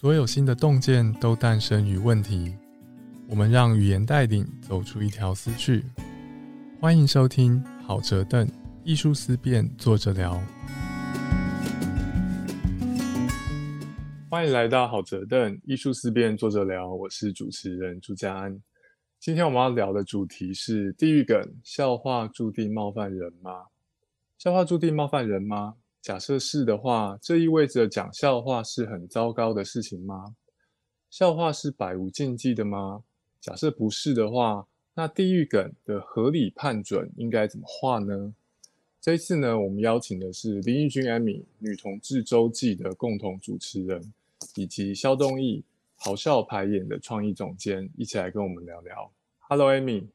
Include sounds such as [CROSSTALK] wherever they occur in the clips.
所有新的洞见都诞生于问题。我们让语言带领走出一条思绪。欢迎收听好哲邓艺术思辨，作者聊。欢迎来到好哲邓艺术思辨，作者聊。我是主持人朱家安。今天我们要聊的主题是地狱梗：笑话注定冒犯人吗？笑话注定冒犯人吗？假设是的话，这意味着讲笑话是很糟糕的事情吗？笑话是百无禁忌的吗？假设不是的话，那地狱梗的合理判准应该怎么画呢？这一次呢，我们邀请的是林奕君、艾米女同志周记的共同主持人，以及肖东义咆哮排演的创意总监，一起来跟我们聊聊。Hello，Amy。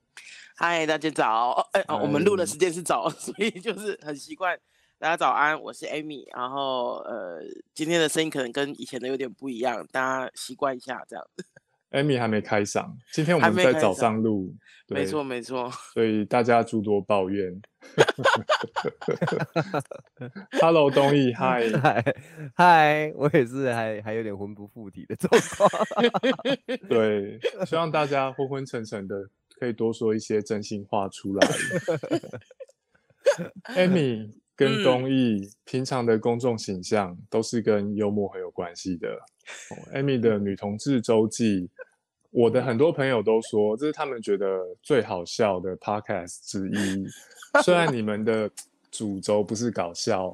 嗨，大家早。哎，我们录的时间是早，[LAUGHS] 所以就是很习惯。大家早安，我是 Amy，然后呃，今天的声音可能跟以前的有点不一样，大家习惯一下这样子。Amy 还没开嗓，今天我们在早上录，没错没错，所以大家诸多抱怨。[LAUGHS] Hello，东义，[LAUGHS] 嗨嗨嗨，我也是还还有点魂不附体的状况。[LAUGHS] 对，希望大家昏昏沉沉的，可以多说一些真心话出来。Amy。跟东艺平常的公众形象都是跟幽默很有关系的。Amy 的女同志周记，我的很多朋友都说这是他们觉得最好笑的 Podcast 之一。虽然你们的主轴不是搞笑，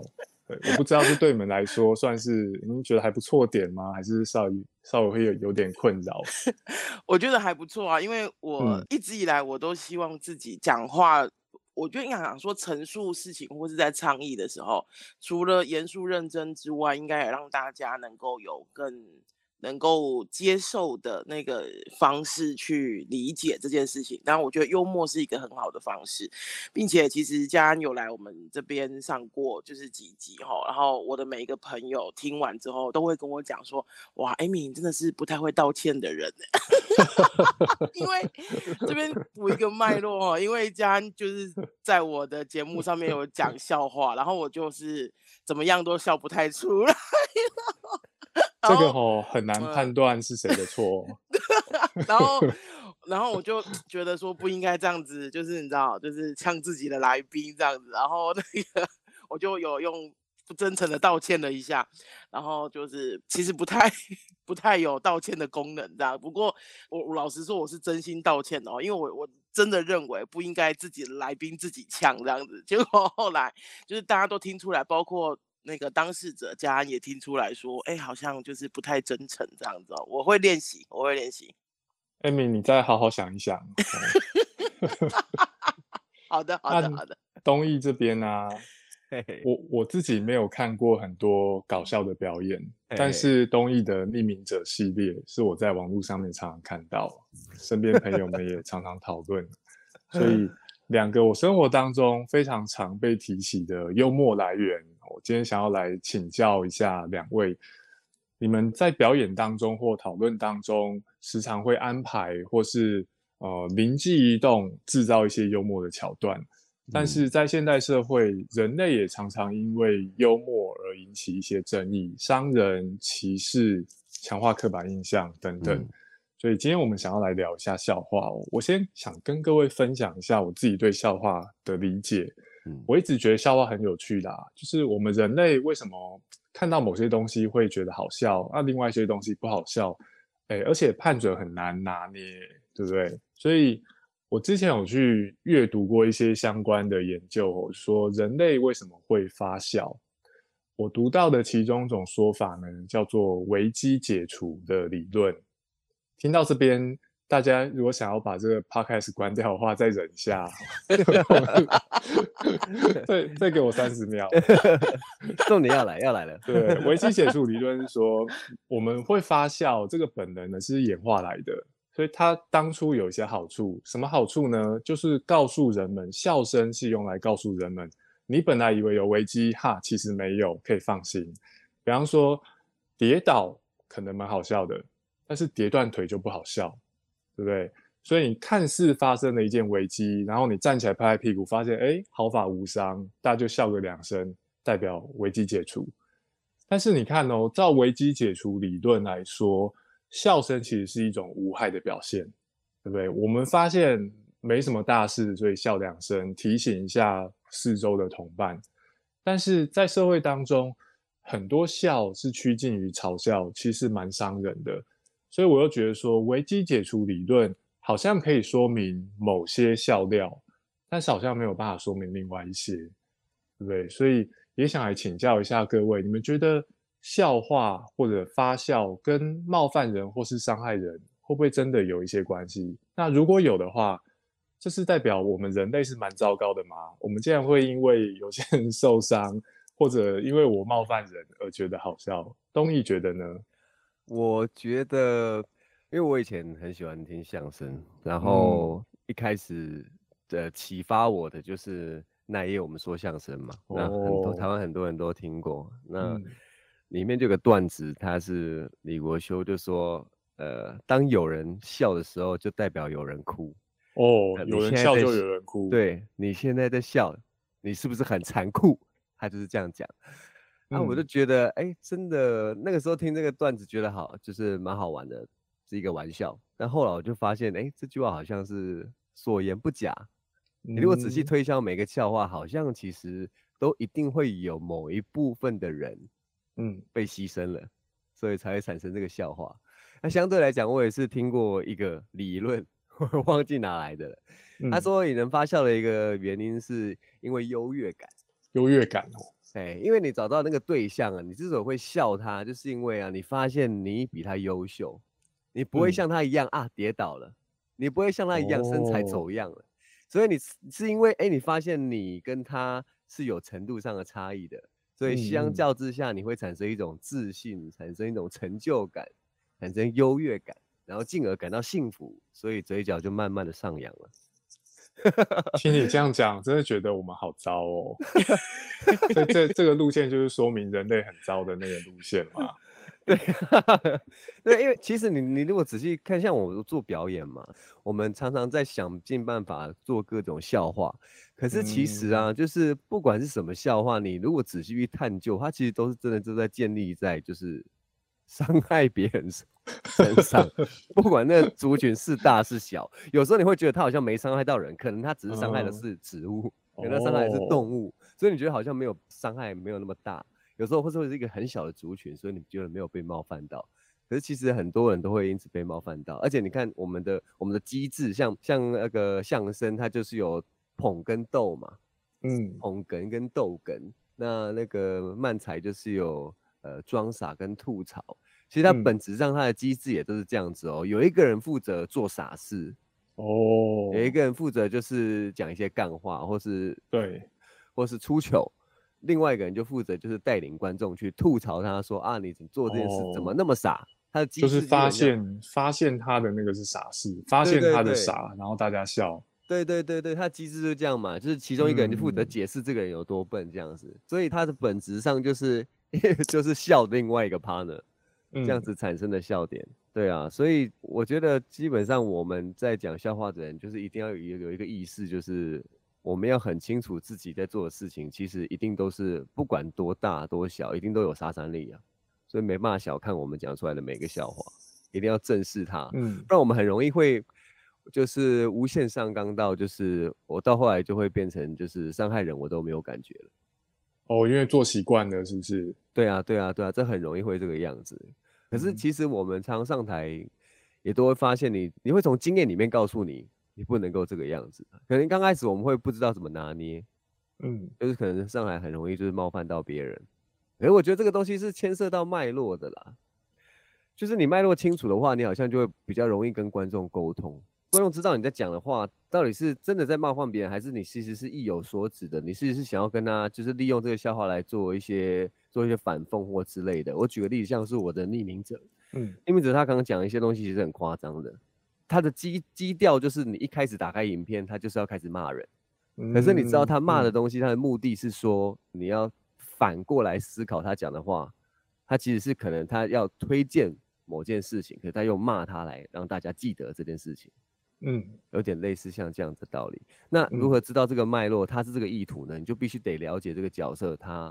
我不知道是对你们来说算是你们觉得还不错点吗？还是稍微稍微会有有点困扰？[LAUGHS] 我觉得还不错啊，因为我一直以来我都希望自己讲话。我觉得应该讲说陈述事情或是在倡议的时候，除了严肃认真之外，应该也让大家能够有更。能够接受的那个方式去理解这件事情，当然我觉得幽默是一个很好的方式，并且其实嘉安有来我们这边上过就是几集哈，然后我的每一个朋友听完之后都会跟我讲说，哇，艾米真的是不太会道歉的人，[LAUGHS] 因为这边补一个脉络哈，因为嘉安就是在我的节目上面有讲笑话，然后我就是怎么样都笑不太出来了。[LAUGHS] 这个吼很难判断是谁的错，[LAUGHS] 然后，[LAUGHS] 然后我就觉得说不应该这样子，就是你知道，就是呛自己的来宾这样子，然后那个我就有用不真诚的道歉了一下，然后就是其实不太不太有道歉的功能这样，不过我我老实说我是真心道歉哦，因为我我真的认为不应该自己的来宾自己呛这样子，结果后来就是大家都听出来，包括。那个当事者家安也听出来说，哎，好像就是不太真诚这样子。我会练习，我会练习。艾米，你再好好想一想。[LAUGHS] 好的，[LAUGHS] 好的，好的。东艺这边 [LAUGHS] 呢，我我自己没有看过很多搞笑的表演，但是东艺的匿名者系列是我在网络上面常常看到，身边朋友们也常常讨论，所以。两个我生活当中非常常被提起的幽默来源，我今天想要来请教一下两位，你们在表演当中或讨论当中，时常会安排或是呃灵机一动制造一些幽默的桥段，但是在现代社会，人类也常常因为幽默而引起一些争议，伤人、歧视、强化刻板印象等等。所以今天我们想要来聊一下笑话哦。我先想跟各位分享一下我自己对笑话的理解。我一直觉得笑话很有趣的，就是我们人类为什么看到某些东西会觉得好笑，那另外一些东西不好笑，哎，而且判准很难拿捏，对不对？所以我之前有去阅读过一些相关的研究，说人类为什么会发笑。我读到的其中一种说法呢，叫做危机解除的理论。听到这边，大家如果想要把这个 podcast 关掉的话，再忍一下，[LAUGHS] 再再给我三十秒。[LAUGHS] 重点要来，要来了。对，危机解除理论是说，我们会发笑这个本能呢是演化来的，所以它当初有一些好处。什么好处呢？就是告诉人们，笑声是用来告诉人们，你本来以为有危机，哈，其实没有，可以放心。比方说，跌倒可能蛮好笑的。但是跌断腿就不好笑，对不对？所以你看似发生了一件危机，然后你站起来拍拍屁股，发现哎毫发无伤，大家就笑个两声，代表危机解除。但是你看哦，照危机解除理论来说，笑声其实是一种无害的表现，对不对？我们发现没什么大事，所以笑两声，提醒一下四周的同伴。但是在社会当中，很多笑是趋近于嘲笑，其实蛮伤人的。所以我又觉得说，危机解除理论好像可以说明某些笑料，但是好像没有办法说明另外一些，对不对？所以。也想来请教一下各位，你们觉得笑话或者发笑跟冒犯人或是伤害人，会不会真的有一些关系？那如果有的话，这是代表我们人类是蛮糟糕的吗？我们竟然会因为有些人受伤，或者因为我冒犯人而觉得好笑？东义觉得呢？我觉得，因为我以前很喜欢听相声，然后一开始的启发我的就是。那一夜我们说相声嘛，那很多台湾很多人都听过。那里面就有个段子，他是李国修就说，呃，当有人笑的时候，就代表有人哭。哦，有人笑就有人哭。对你现在在笑，你是不是很残酷？他就是这样讲。那我就觉得，哎，真的那个时候听这个段子觉得好，就是蛮好玩的，是一个玩笑。但后来我就发现，哎，这句话好像是所言不假。你如果仔细推敲每个笑话，好像其实都一定会有某一部分的人，嗯，被牺牲了，所以才会产生这个笑话。那相对来讲，我也是听过一个理论，[LAUGHS] 我忘记哪来的了。他说引人发笑的一个原因，是因为优越感。优越感哦，哎，因为你找到那个对象啊，你之所以会笑他，就是因为啊，你发现你比他优秀，你不会像他一样啊跌倒了，你不会像他一样身材走样了。所以你是因为哎，你发现你跟他是有程度上的差异的，所以相较之下，你会产生一种自信，产生一种成就感，产生优越感，然后进而感到幸福，所以嘴角就慢慢的上扬了。[LAUGHS] 听你这样讲，真的觉得我们好糟哦。这这这个路线就是说明人类很糟的那个路线嘛。[LAUGHS] 对，对，因为其实你你如果仔细看，像我做表演嘛，我们常常在想尽办法做各种笑话，可是其实啊，就是不管是什么笑话，你如果仔细去探究，它其实都是真的都在建立在就是伤害别人 [LAUGHS] 身上，[LAUGHS] 不管那族群是大是小，[LAUGHS] 有时候你会觉得它好像没伤害到人，可能它只是伤害的是植物，可能伤害的是动物，所以你觉得好像没有伤害，没有那么大。有时候或者是一个很小的族群，所以你觉得没有被冒犯到，可是其实很多人都会因此被冒犯到。而且你看我们的我们的机制，像像那个相声，它就是有捧跟逗嘛，嗯，捧哏跟逗哏。那那个漫才就是有呃装傻跟吐槽。其实它本质上它的机制也都是这样子哦。有一个人负责做傻事，哦，有一个人负责就是讲一些干话，或是对，或是出糗。另外一个人就负责就是带领观众去吐槽他，说啊，你做这件事怎么那么傻？他的就是发现发现他的那个是傻事，发现他的傻，然后大家笑。对对对对，他机制就这样嘛，就是其中一个人就负责解释这个人有多笨这样子，所以他的本质上就是 [LAUGHS] 就是笑另外一个 partner，这样子产生的笑点。对啊，所以我觉得基本上我们在讲笑话的人，就是一定要有有一个意识，就是。我们要很清楚自己在做的事情，其实一定都是不管多大多小，一定都有杀伤力啊。所以没办法小看我们讲出来的每个笑话，一定要正视它。嗯，不然我们很容易会就是无限上纲到，就是我到后来就会变成就是伤害人我都没有感觉了。哦，因为做习惯了，是不是？对啊，对啊，对啊，这很容易会这个样子。可是其实我们常上台也都会发现，你你会从经验里面告诉你。你不能够这个样子，可能刚开始我们会不知道怎么拿捏，嗯，就是可能上来很容易就是冒犯到别人，哎，我觉得这个东西是牵涉到脉络的啦，就是你脉络清楚的话，你好像就会比较容易跟观众沟通，观众知道你在讲的话到底是真的在冒犯别人，还是你其实是意有所指的，你其实是想要跟他就是利用这个笑话来做一些做一些反讽或之类的。我举个例子，像是我的匿名者，嗯，匿名者他刚刚讲一些东西其实很夸张的。他的基基调就是你一开始打开影片，他就是要开始骂人。可是你知道他骂的东西，他的目的是说你要反过来思考他讲的话，他其实是可能他要推荐某件事情，可是他用骂他来让大家记得这件事情。嗯，有点类似像这样的道理。那如何知道这个脉络？他是这个意图呢？你就必须得了解这个角色，他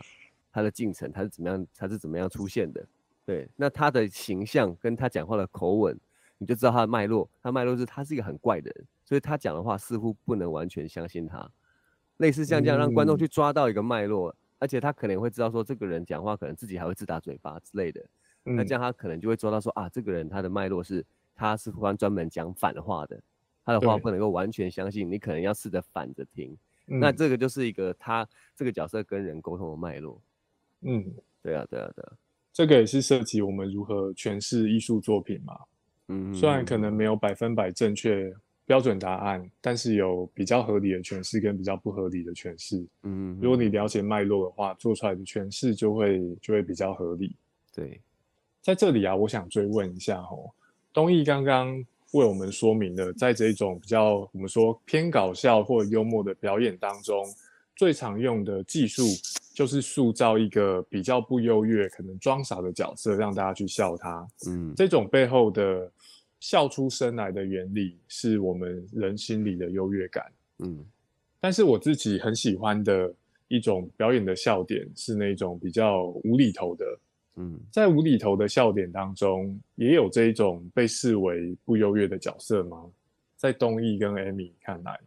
他他的进程，他是怎么样，他是怎么样出现的。对，那他的形象跟他讲话的口吻，你就知道他的脉络。他脉络是他是一个很怪的人，所以他讲的话似乎不能完全相信他。类似像这样让观众去抓到一个脉络，而且他可能会知道说这个人讲话可能自己还会自打嘴巴之类的。那这样他可能就会抓到说啊，这个人他的脉络是他是专专门讲反话的，他的话不能够完全相信，你可能要试着反着听。那这个就是一个他这个角色跟人沟通的脉络。嗯，对啊，对啊，对啊。这个也是涉及我们如何诠释艺术作品嘛。嗯，虽然可能没有百分百正确标准答案，但是有比较合理的诠释跟比较不合理的诠释。嗯，如果你了解脉络的话，做出来的诠释就会就会比较合理。对。在这里啊，我想追问一下哦，东义刚刚为我们说明了，在这种比较我们说偏搞笑或幽默的表演当中，最常用的技术就是塑造一个比较不优越、可能装傻的角色，让大家去笑他。嗯，这种背后的笑出声来的原理，是我们人心里的优越感。嗯，但是我自己很喜欢的一种表演的笑点，是那种比较无厘头的。嗯，在无厘头的笑点当中，也有这一种被视为不优越的角色吗？在东义跟 Amy 看来，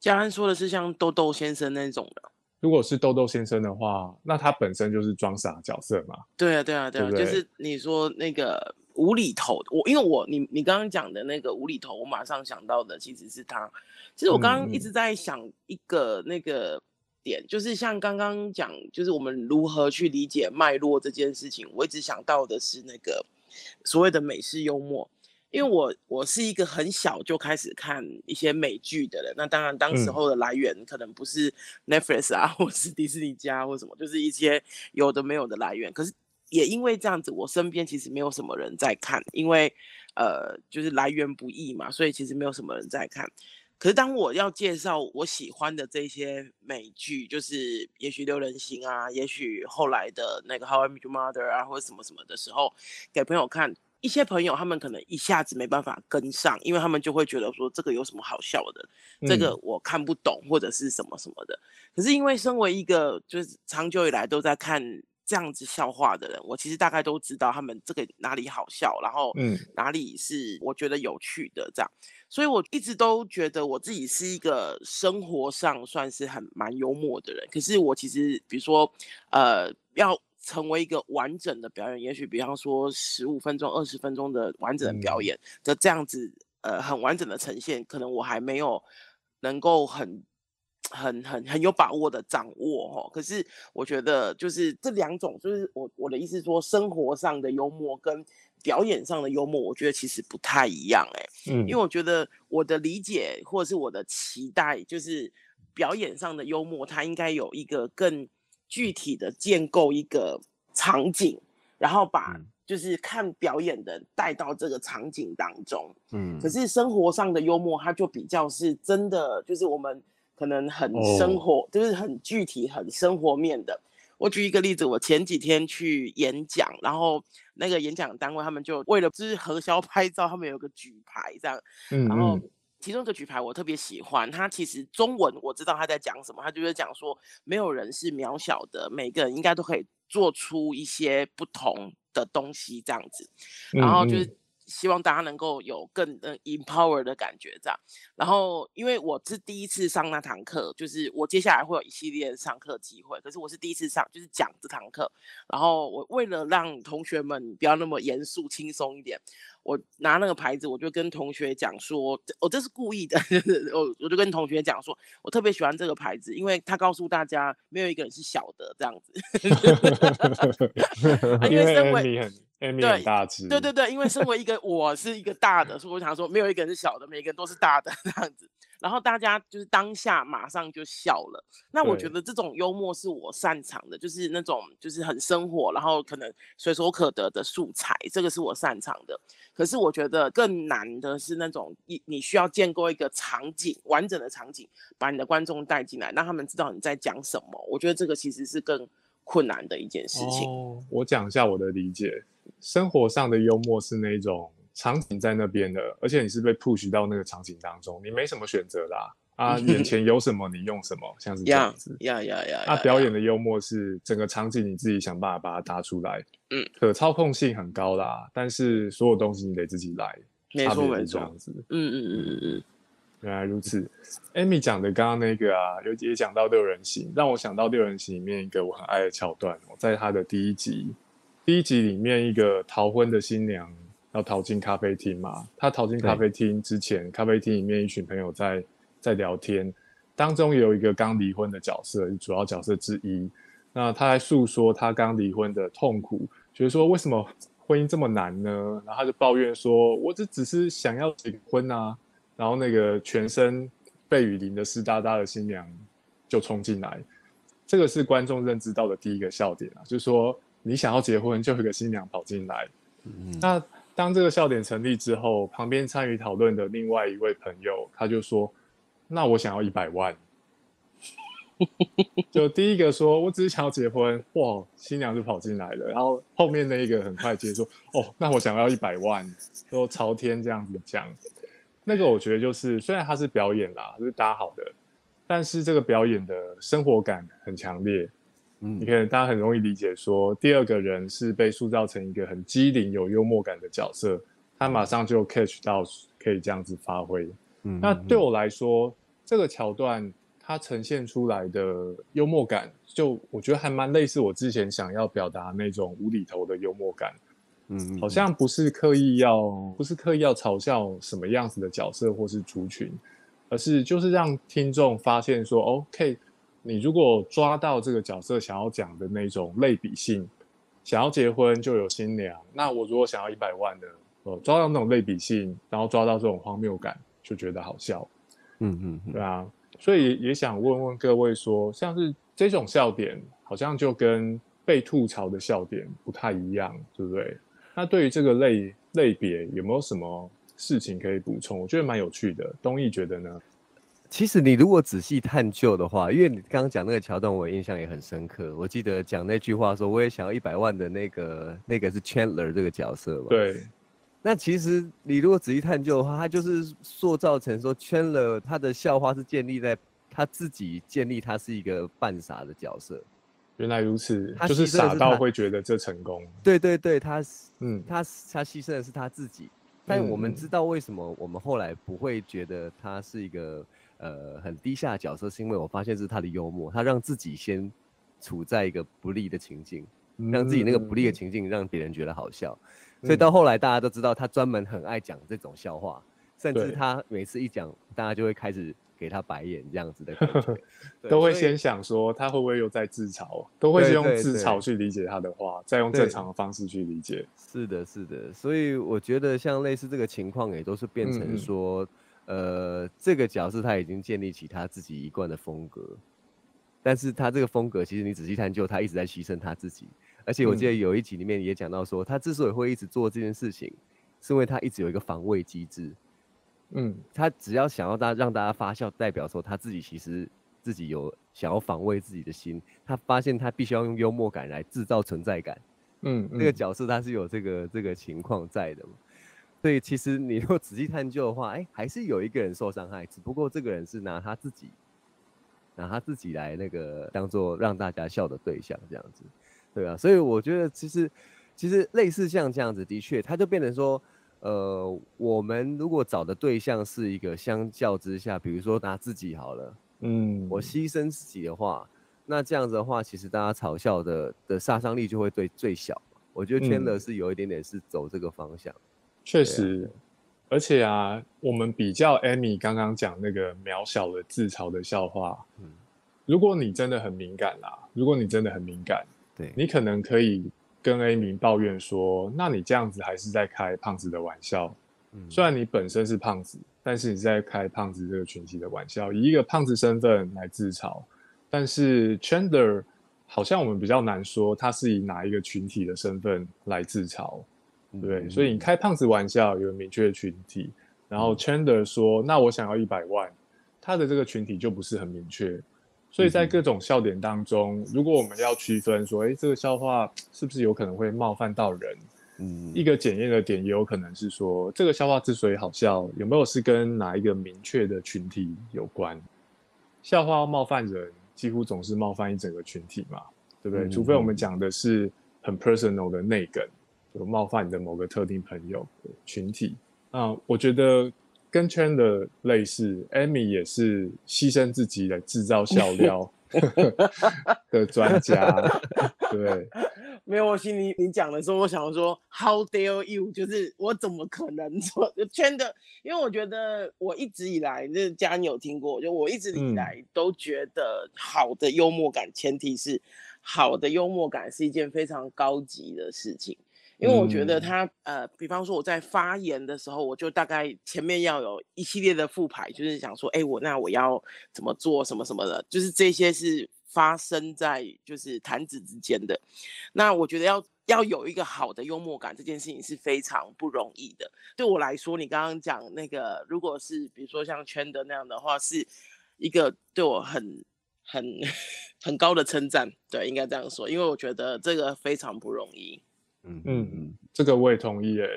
嘉安说的是像豆豆先生那种的。如果是豆豆先生的话，那他本身就是装傻角色嘛？对啊，对啊，对啊，就是你说那个无厘头，我因为我你你刚刚讲的那个无厘头，我马上想到的其实是他。其实我刚刚一直在想一个那个。点就是像刚刚讲，就是我们如何去理解脉络这件事情。我一直想到的是那个所谓的美式幽默，因为我我是一个很小就开始看一些美剧的人。那当然，当时候的来源可能不是 Netflix 啊，或是迪士尼家或什么，就是一些有的没有的来源。可是也因为这样子，我身边其实没有什么人在看，因为呃，就是来源不易嘛，所以其实没有什么人在看。可是当我要介绍我喜欢的这些美剧，就是也许六人行啊，也许后来的那个 How I Met Your Mother 啊，或者什么什么的时候，给朋友看，一些朋友他们可能一下子没办法跟上，因为他们就会觉得说这个有什么好笑的，这个我看不懂或者是什么什么的。可是因为身为一个就是长久以来都在看这样子笑话的人，我其实大概都知道他们这个哪里好笑，然后嗯哪里是我觉得有趣的这样。所以我一直都觉得我自己是一个生活上算是很蛮幽默的人。可是我其实，比如说，呃，要成为一个完整的表演，也许比方说十五分钟、二十分钟的完整的表演的这样子，呃，很完整的呈现，可能我还没有能够很、很、很、很有把握的掌握哈。可是我觉得，就是这两种，就是我我的意思说，生活上的幽默跟。表演上的幽默，我觉得其实不太一样哎，嗯，因为我觉得我的理解或者是我的期待，就是表演上的幽默，它应该有一个更具体的建构一个场景，然后把就是看表演的带到这个场景当中，嗯，可是生活上的幽默，它就比较是真的，就是我们可能很生活，就是很具体、很生活面的。我举一个例子，我前几天去演讲，然后那个演讲单位他们就为了就是核销拍照，他们有个举牌这样，然后其中一个举牌我特别喜欢，他其实中文我知道他在讲什么，他就是讲说没有人是渺小的，每个人应该都可以做出一些不同的东西这样子，然后就是。希望大家能够有更呃 empower 的感觉，这样。然后，因为我是第一次上那堂课，就是我接下来会有一系列上课机会，可是我是第一次上，就是讲这堂课。然后，我为了让同学们不要那么严肃、轻松一点。我拿那个牌子，我就跟同学讲说，我这是故意的。[LAUGHS] 我我就跟同学讲说，我特别喜欢这个牌子，因为他告诉大家没有一个人是小的这样子。[LAUGHS] 因为身为很对大只，对对对，因为身为一个我是一个大的，所以我想说没有一个人是小的，每个人都是大的 [LAUGHS] 这样子。然后大家就是当下马上就笑了。那我觉得这种幽默是我擅长的，就是那种就是很生活，然后可能随手可得的素材，这个是我擅长的。可是我觉得更难的是那种你你需要建构一个场景，完整的场景，把你的观众带进来，让他们知道你在讲什么。我觉得这个其实是更困难的一件事情。我讲一下我的理解，生活上的幽默是那种。场景在那边的，而且你是被 push 到那个场景当中，你没什么选择啦。啊，[LAUGHS] 眼前有什么你用什么，像是这样子。呀呀呀！啊，表演的幽默是整个场景你自己想办法把它搭出来。嗯，可操控性很高啦，但是所有东西你得自己来。没错没错。这样子。嗯嗯嗯嗯嗯。原来如此，Amy 讲的刚刚那个啊，有也讲到六人行，让我想到六人行里面一个我很爱的桥段哦，在他的第一集，第一集里面一个逃婚的新娘要逃进咖啡厅嘛，她逃进咖啡厅之前，咖啡厅里面一群朋友在在聊天，当中有一个刚离婚的角色，主要角色之一，那她在诉说她刚离婚的痛苦，觉得说为什么婚姻这么难呢？然后他就抱怨说，我这只是想要结婚啊。然后那个全身被雨淋的湿哒哒的新娘就冲进来，这个是观众认知到的第一个笑点啊，就是说你想要结婚，就有个新娘跑进来。那当这个笑点成立之后，旁边参与讨论的另外一位朋友他就说：“那我想要一百万。[LAUGHS] ”就第一个说：“我只是想要结婚。”哇，新娘就跑进来了。然后后面那一个很快接说：“哦，那我想要一百万。”说朝天这样子讲。那个我觉得就是，虽然他是表演啦，是搭好的，但是这个表演的生活感很强烈。嗯，你看大家很容易理解，说第二个人是被塑造成一个很机灵、有幽默感的角色，他马上就 catch 到可以这样子发挥。嗯，那对我来说，这个桥段它呈现出来的幽默感，就我觉得还蛮类似我之前想要表达那种无厘头的幽默感。嗯，好像不是刻意要，不是刻意要嘲笑什么样子的角色或是族群，而是就是让听众发现说，OK，你如果抓到这个角色想要讲的那种类比性，想要结婚就有新娘，那我如果想要一百万的，哦，抓到那种类比性，然后抓到这种荒谬感，就觉得好笑。嗯嗯，对啊，所以也想问问各位说，像是这种笑点，好像就跟被吐槽的笑点不太一样，对不对？那对于这个类类别有没有什么事情可以补充？我觉得蛮有趣的。东义觉得呢？其实你如果仔细探究的话，因为你刚刚讲那个桥段，我印象也很深刻。我记得讲那句话说：“我也想要一百万的那个那个是 Chandler 这个角色嘛。”对。那其实你如果仔细探究的话，他就是塑造成说 Chandler 他的笑话是建立在他自己建立他是一个半傻的角色。原来如此，他就是傻到会觉得这成功。对对对，他嗯，他他牺牲的是他自己。但我们知道为什么我们后来不会觉得他是一个呃很低下的角色，是因为我发现是他的幽默，他让自己先处在一个不利的情境，让自己那个不利的情境让别人觉得好笑。所以到后来大家都知道他专门很爱讲这种笑话，甚至他每次一讲，大家就会开始。给他白眼这样子的感觉，[LAUGHS] 都会先想说他会不会又在自嘲，都会先用自嘲去理解他的话，再用正常的方式去理解。是的，是的，所以我觉得像类似这个情况，也都是变成说，呃，这个角色他已经建立起他自己一贯的风格，但是他这个风格其实你仔细探究，他一直在牺牲他自己。而且我记得有一集里面也讲到说，他之所以会一直做这件事情，是因为他一直有一个防卫机制。嗯，他只要想要大让大家发笑，代表说他自己其实自己有想要防卫自己的心。他发现他必须要用幽默感来制造存在感。嗯，这个角色他是有这个这个情况在的。所以其实你如果仔细探究的话，哎，还是有一个人受伤害，只不过这个人是拿他自己拿他自己来那个当做让大家笑的对象这样子，对啊。所以我觉得其实其实类似像这样子，的确他就变成说。呃，我们如果找的对象是一个相较之下，比如说拿自己好了，嗯，我牺牲自己的话，那这样子的话，其实大家嘲笑的的杀伤力就会对最小。我觉得圈的是有一点点是走这个方向，确实，而且啊，我们比较 Amy 刚刚讲那个渺小的自嘲的笑话，嗯，如果你真的很敏感啦，如果你真的很敏感，对你可能可以。跟 A 明抱怨说：“那你这样子还是在开胖子的玩笑。虽然你本身是胖子，但是你在开胖子这个群体的玩笑，以一个胖子身份来自嘲。但是 Chandler 好像我们比较难说他是以哪一个群体的身份来自嘲，对。所以你开胖子玩笑有明确的群体，然后 Chandler 说：那我想要一百万，他的这个群体就不是很明确。”所以在各种笑点当中，如果我们要区分说，哎，这个笑话是不是有可能会冒犯到人，嗯，一个检验的点也有可能是说，这个笑话之所以好笑，有没有是跟哪一个明确的群体有关？笑话冒犯人，几乎总是冒犯一整个群体嘛，对不对？除非我们讲的是很 personal 的内梗，就冒犯你的某个特定朋友群体。啊，我觉得跟圈的类似，Amy 也是牺牲自己来制造笑料 [LAUGHS] 的专家，对。没有，我心里你讲的时候，我想说，How dare you？就是我怎么可能说圈的？因为我觉得我一直以来，这家你有听过，就我一直以来都觉得好的幽默感，前提是好的幽默感是一件非常高级的事情。因为我觉得他呃，比方说我在发言的时候，我就大概前面要有一系列的复牌，就是想说，哎，我那我要怎么做什么什么的，就是这些是。发生在就是弹指之间的，那我觉得要要有一个好的幽默感，这件事情是非常不容易的。对我来说，你刚刚讲那个，如果是比如说像圈的那样的话，是一个对我很很 [LAUGHS] 很高的称赞。对，应该这样说，因为我觉得这个非常不容易。嗯这个我也同意。诶，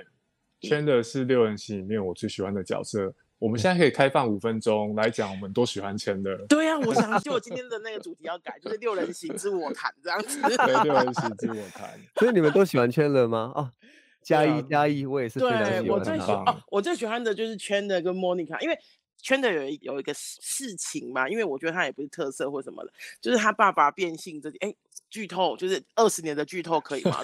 圈的是六人行里面我最喜欢的角色。我们现在可以开放五分钟来讲我们都喜欢签的。对呀，我想就我今天的那个主题要改，就是六人行之我谈这样子。对，六人行之我谈。[LAUGHS] 所以你们都喜欢圈的吗？哦，加一加一，我也是喜欢。我最喜欢哦，我最喜欢的就是圈的跟莫妮卡，因为圈的有一有一个事情嘛，因为我觉得他也不是特色或什么的，就是他爸爸变性这哎。剧透就是二十年的剧透可以吗？[LAUGHS]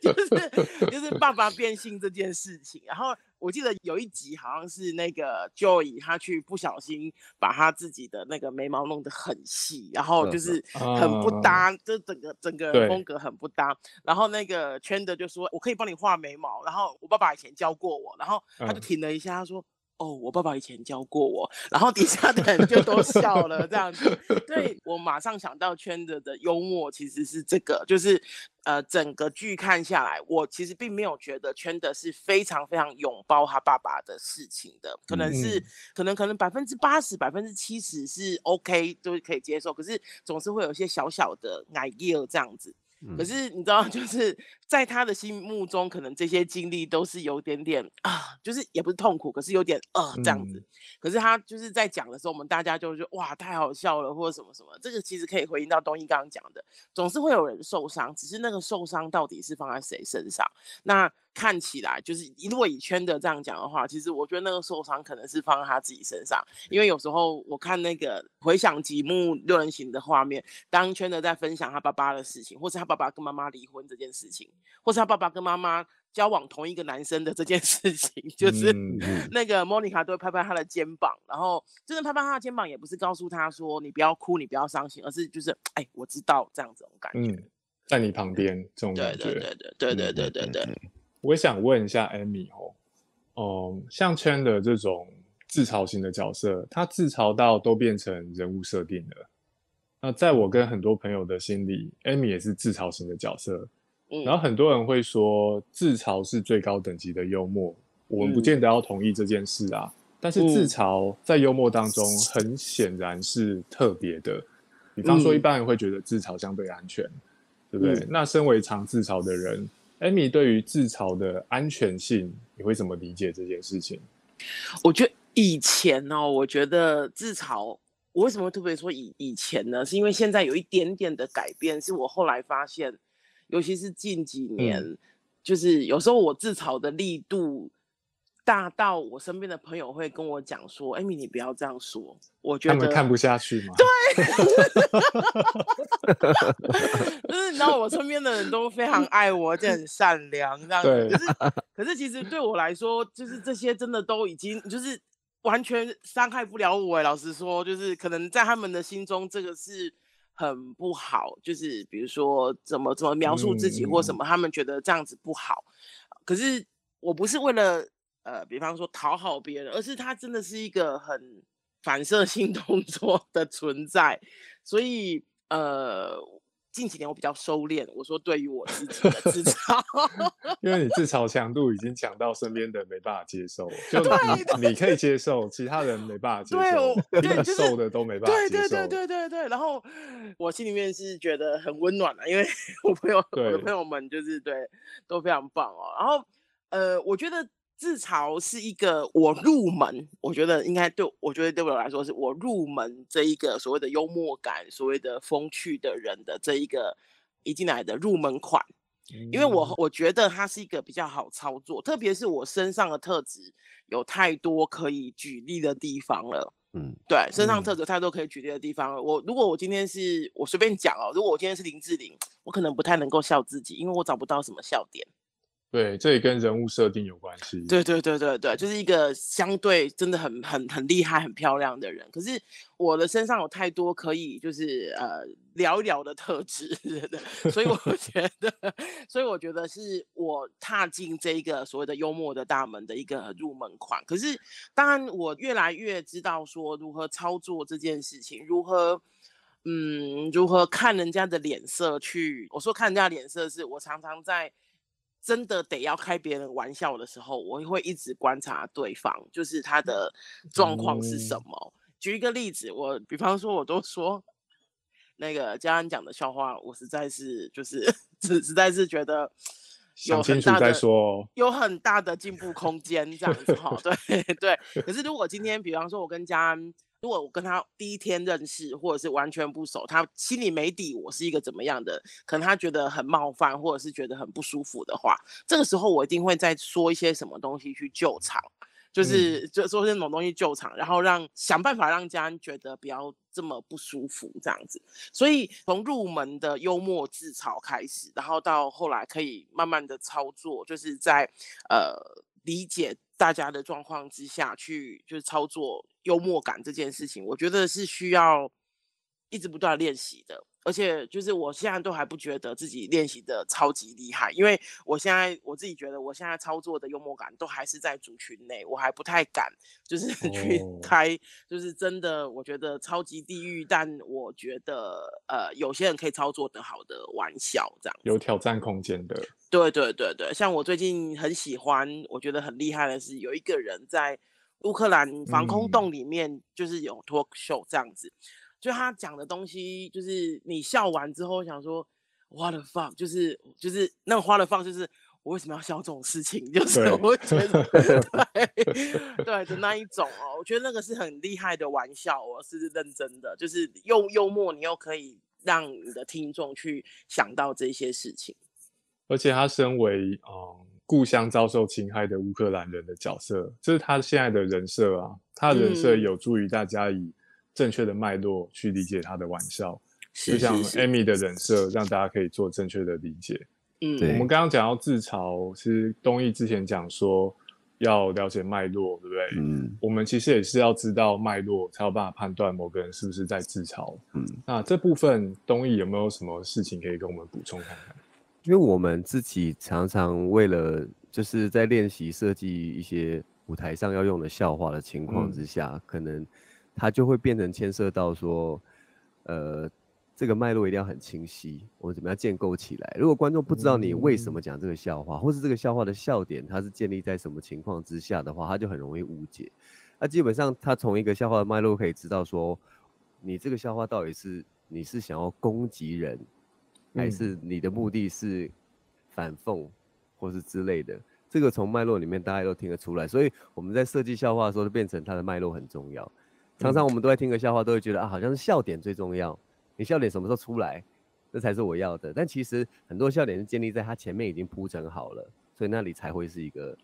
就是就是爸爸变性这件事情。然后我记得有一集好像是那个 Joey 他去不小心把他自己的那个眉毛弄得很细，然后就是很不搭，这整个整个风格很不搭。然后那个圈的就说：“我可以帮你画眉毛。”然后我爸爸以前教过我，然后他就停了一下，他说。哦，我爸爸以前教过我，然后底下的人就都笑了，这样子。对我马上想到圈子的幽默其实是这个，就是呃，整个剧看下来，我其实并没有觉得圈的是非常非常拥抱他爸爸的事情的，可能是可能可能百分之八十、百分之七十是 OK 都可以接受，可是总是会有一些小小的 idea 这样子。可是你知道，就是在他的心目中，可能这些经历都是有点点啊，就是也不是痛苦，可是有点呃这样子。可是他就是在讲的时候，我们大家就说哇太好笑了，或者什么什么。这个其实可以回应到东一刚刚讲的，总是会有人受伤，只是那个受伤到底是放在谁身上？那。看起来就是，如果以圈的这样讲的话，其实我觉得那个受伤可能是放在他自己身上，因为有时候我看那个回想几幕六人行的画面，当圈的在分享他爸爸的事情，或是他爸爸跟妈妈离婚这件事情，或是他爸爸跟妈妈交往同一个男生的这件事情，[LAUGHS] 就是 [LAUGHS] 那个莫妮卡都会拍拍他的肩膀，然后真的拍拍他的肩膀，也不是告诉他说你不要哭，你不要伤心，而是就是哎，我知道这样子种感觉，在你旁边这种感觉，对对对对对对对对对。我想问一下 Amy 哦，哦，像圈的这种自嘲型的角色，他自嘲到都变成人物设定了。那在我跟很多朋友的心里，Amy 也是自嘲型的角色。然后很多人会说，自嘲是最高等级的幽默，我们不见得要同意这件事啊。但是自嘲在幽默当中，很显然是特别的。比方说，一般人会觉得自嘲相对安全，对不对？那身为常自嘲的人。Amy 对于自嘲的安全性，你会怎么理解这件事情？我觉得以前哦，我觉得自嘲，我为什么会特别说以以前呢？是因为现在有一点点的改变，是我后来发现，尤其是近几年，就是有时候我自嘲的力度。大到我身边的朋友会跟我讲说：“艾米，你不要这样说。”我觉得他们看不下去吗？对，[LAUGHS] 就是你知道，我身边的人都非常爱我，而且很善良，这样子。可是，可是其实对我来说，就是这些真的都已经就是完全伤害不了我。老实说，就是可能在他们的心中，这个是很不好。就是比如说，怎么怎么描述自己或什么，他们觉得这样子不好。可是我不是为了。呃，比方说讨好别人，而是他真的是一个很反射性 [LAUGHS] 动作的存在，所以呃，近几年我比较收敛，我说对于我自己的自嘲，[LAUGHS] 因为你自嘲强度已经强到身边的没办法接受，[LAUGHS] 就你你可以接受，其他人没办法接受，对，瘦的都没办法接受。对对对对对对。然后我心里面是觉得很温暖的，因为 [LAUGHS] 我朋友我的朋友们就是对都非常棒哦。然后呃，我觉得。自嘲是一个我入门，我觉得应该对我觉得对我来说是我入门这一个所谓的幽默感、所谓的风趣的人的这一个一进来的入门款，因为我我觉得它是一个比较好操作，特别是我身上的特质有太多可以举例的地方了。嗯，对，身上特质太多可以举例的地方。我如果我今天是我随便讲哦，如果我今天是林志玲，我可能不太能够笑自己，因为我找不到什么笑点。对，这也跟人物设定有关系。对对对对对，就是一个相对真的很很很厉害、很漂亮的人。可是我的身上有太多可以就是呃聊一聊的特质，[LAUGHS] 所以我 [LAUGHS] 觉得，所以我觉得是我踏进这一个所谓的幽默的大门的一个入门款。可是当然，我越来越知道说如何操作这件事情，如何嗯，如何看人家的脸色去。我说看人家脸色，是我常常在。真的得要开别人玩笑的时候，我会一直观察对方，就是他的状况是什么。举一个例子，我比方说，我都说那个嘉安讲的笑话，我实在是就是 [LAUGHS] 实实在是觉得有很大的有很大的进步空间，这样子哈。[LAUGHS] 对对，[LAUGHS] 可是如果今天比方说，我跟嘉安。如果我跟他第一天认识，或者是完全不熟，他心里没底，我是一个怎么样的？可能他觉得很冒犯，或者是觉得很不舒服的话，这个时候我一定会再说一些什么东西去救场，就是就说那种东西救场，然后让想办法让家人觉得不要这么不舒服这样子。所以从入门的幽默自嘲开始，然后到后来可以慢慢的操作，就是在呃理解。大家的状况之下去就是操作幽默感这件事情，我觉得是需要一直不断练习的。而且就是我现在都还不觉得自己练习的超级厉害，因为我现在我自己觉得我现在操作的幽默感都还是在族群内，我还不太敢就是 [LAUGHS] 去开，就是真的我觉得超级地狱，但我觉得呃有些人可以操作的好的玩笑这样有挑战空间的。对对对对，像我最近很喜欢，我觉得很厉害的是有一个人在乌克兰防空洞里面就是有脱口秀这样子。就他讲的东西，就是你笑完之后想说，what the fuck，就是就是那种花的放，就是我为什么要笑这种事情？[LAUGHS] 就是我会觉得，对对的那一种哦，我觉得那个是很厉害的玩笑，我是认真的，就是又幽默，你又可以让你的听众去想到这些事情。而且他身为嗯故乡遭受侵害的乌克兰人的角色，这是他现在的人设啊，他的人设有助于大家以。正确的脉络去理解他的玩笑，就像 Amy 的人设，让大家可以做正确的理解。嗯，我们刚刚讲到自嘲，其实东义之前讲说要了解脉络，对不对？嗯，我们其实也是要知道脉络，才有办法判断某个人是不是在自嘲。嗯，那这部分东义有没有什么事情可以跟我们补充看看？因为我们自己常常为了就是在练习设计一些舞台上要用的笑话的情况之下，可能。它就会变成牵涉到说，呃，这个脉络一定要很清晰，我怎么样建构起来？如果观众不知道你为什么讲这个笑话，或是这个笑话的笑点它是建立在什么情况之下的话，他就很容易误解。那基本上他从一个笑话的脉络可以知道说，你这个笑话到底是你是想要攻击人，还是你的目的是反讽，或是之类的。这个从脉络里面大家都听得出来。所以我们在设计笑话的时候，就变成它的脉络很重要。常常我们都在听个笑话，都会觉得啊，好像是笑点最重要。你笑点什么时候出来，这才是我要的。但其实很多笑点是建立在它前面已经铺陈好了，所以那里才会是一个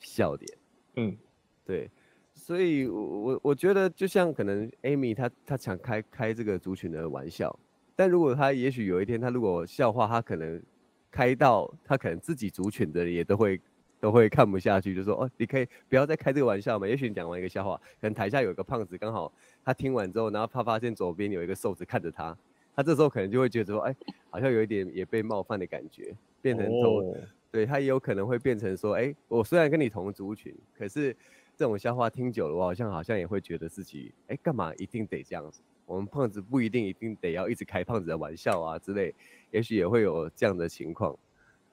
笑点。嗯，对。所以，我我觉得就像可能 Amy 她她想开开这个族群的玩笑，但如果她也许有一天她如果笑话她可能开到她可能自己族群的也都会。都会看不下去，就说哦，你可以不要再开这个玩笑嘛。也许你讲完一个笑话，可能台下有一个胖子，刚好他听完之后，然后他发现左边有一个瘦子看着他，他这时候可能就会觉得说，哎，好像有一点也被冒犯的感觉，变成头，对他也有可能会变成说，哎，我虽然跟你同族群，可是这种笑话听久了，我好像好像也会觉得自己，哎，干嘛一定得这样子？我们胖子不一定一定得要一直开胖子的玩笑啊之类，也许也会有这样的情况。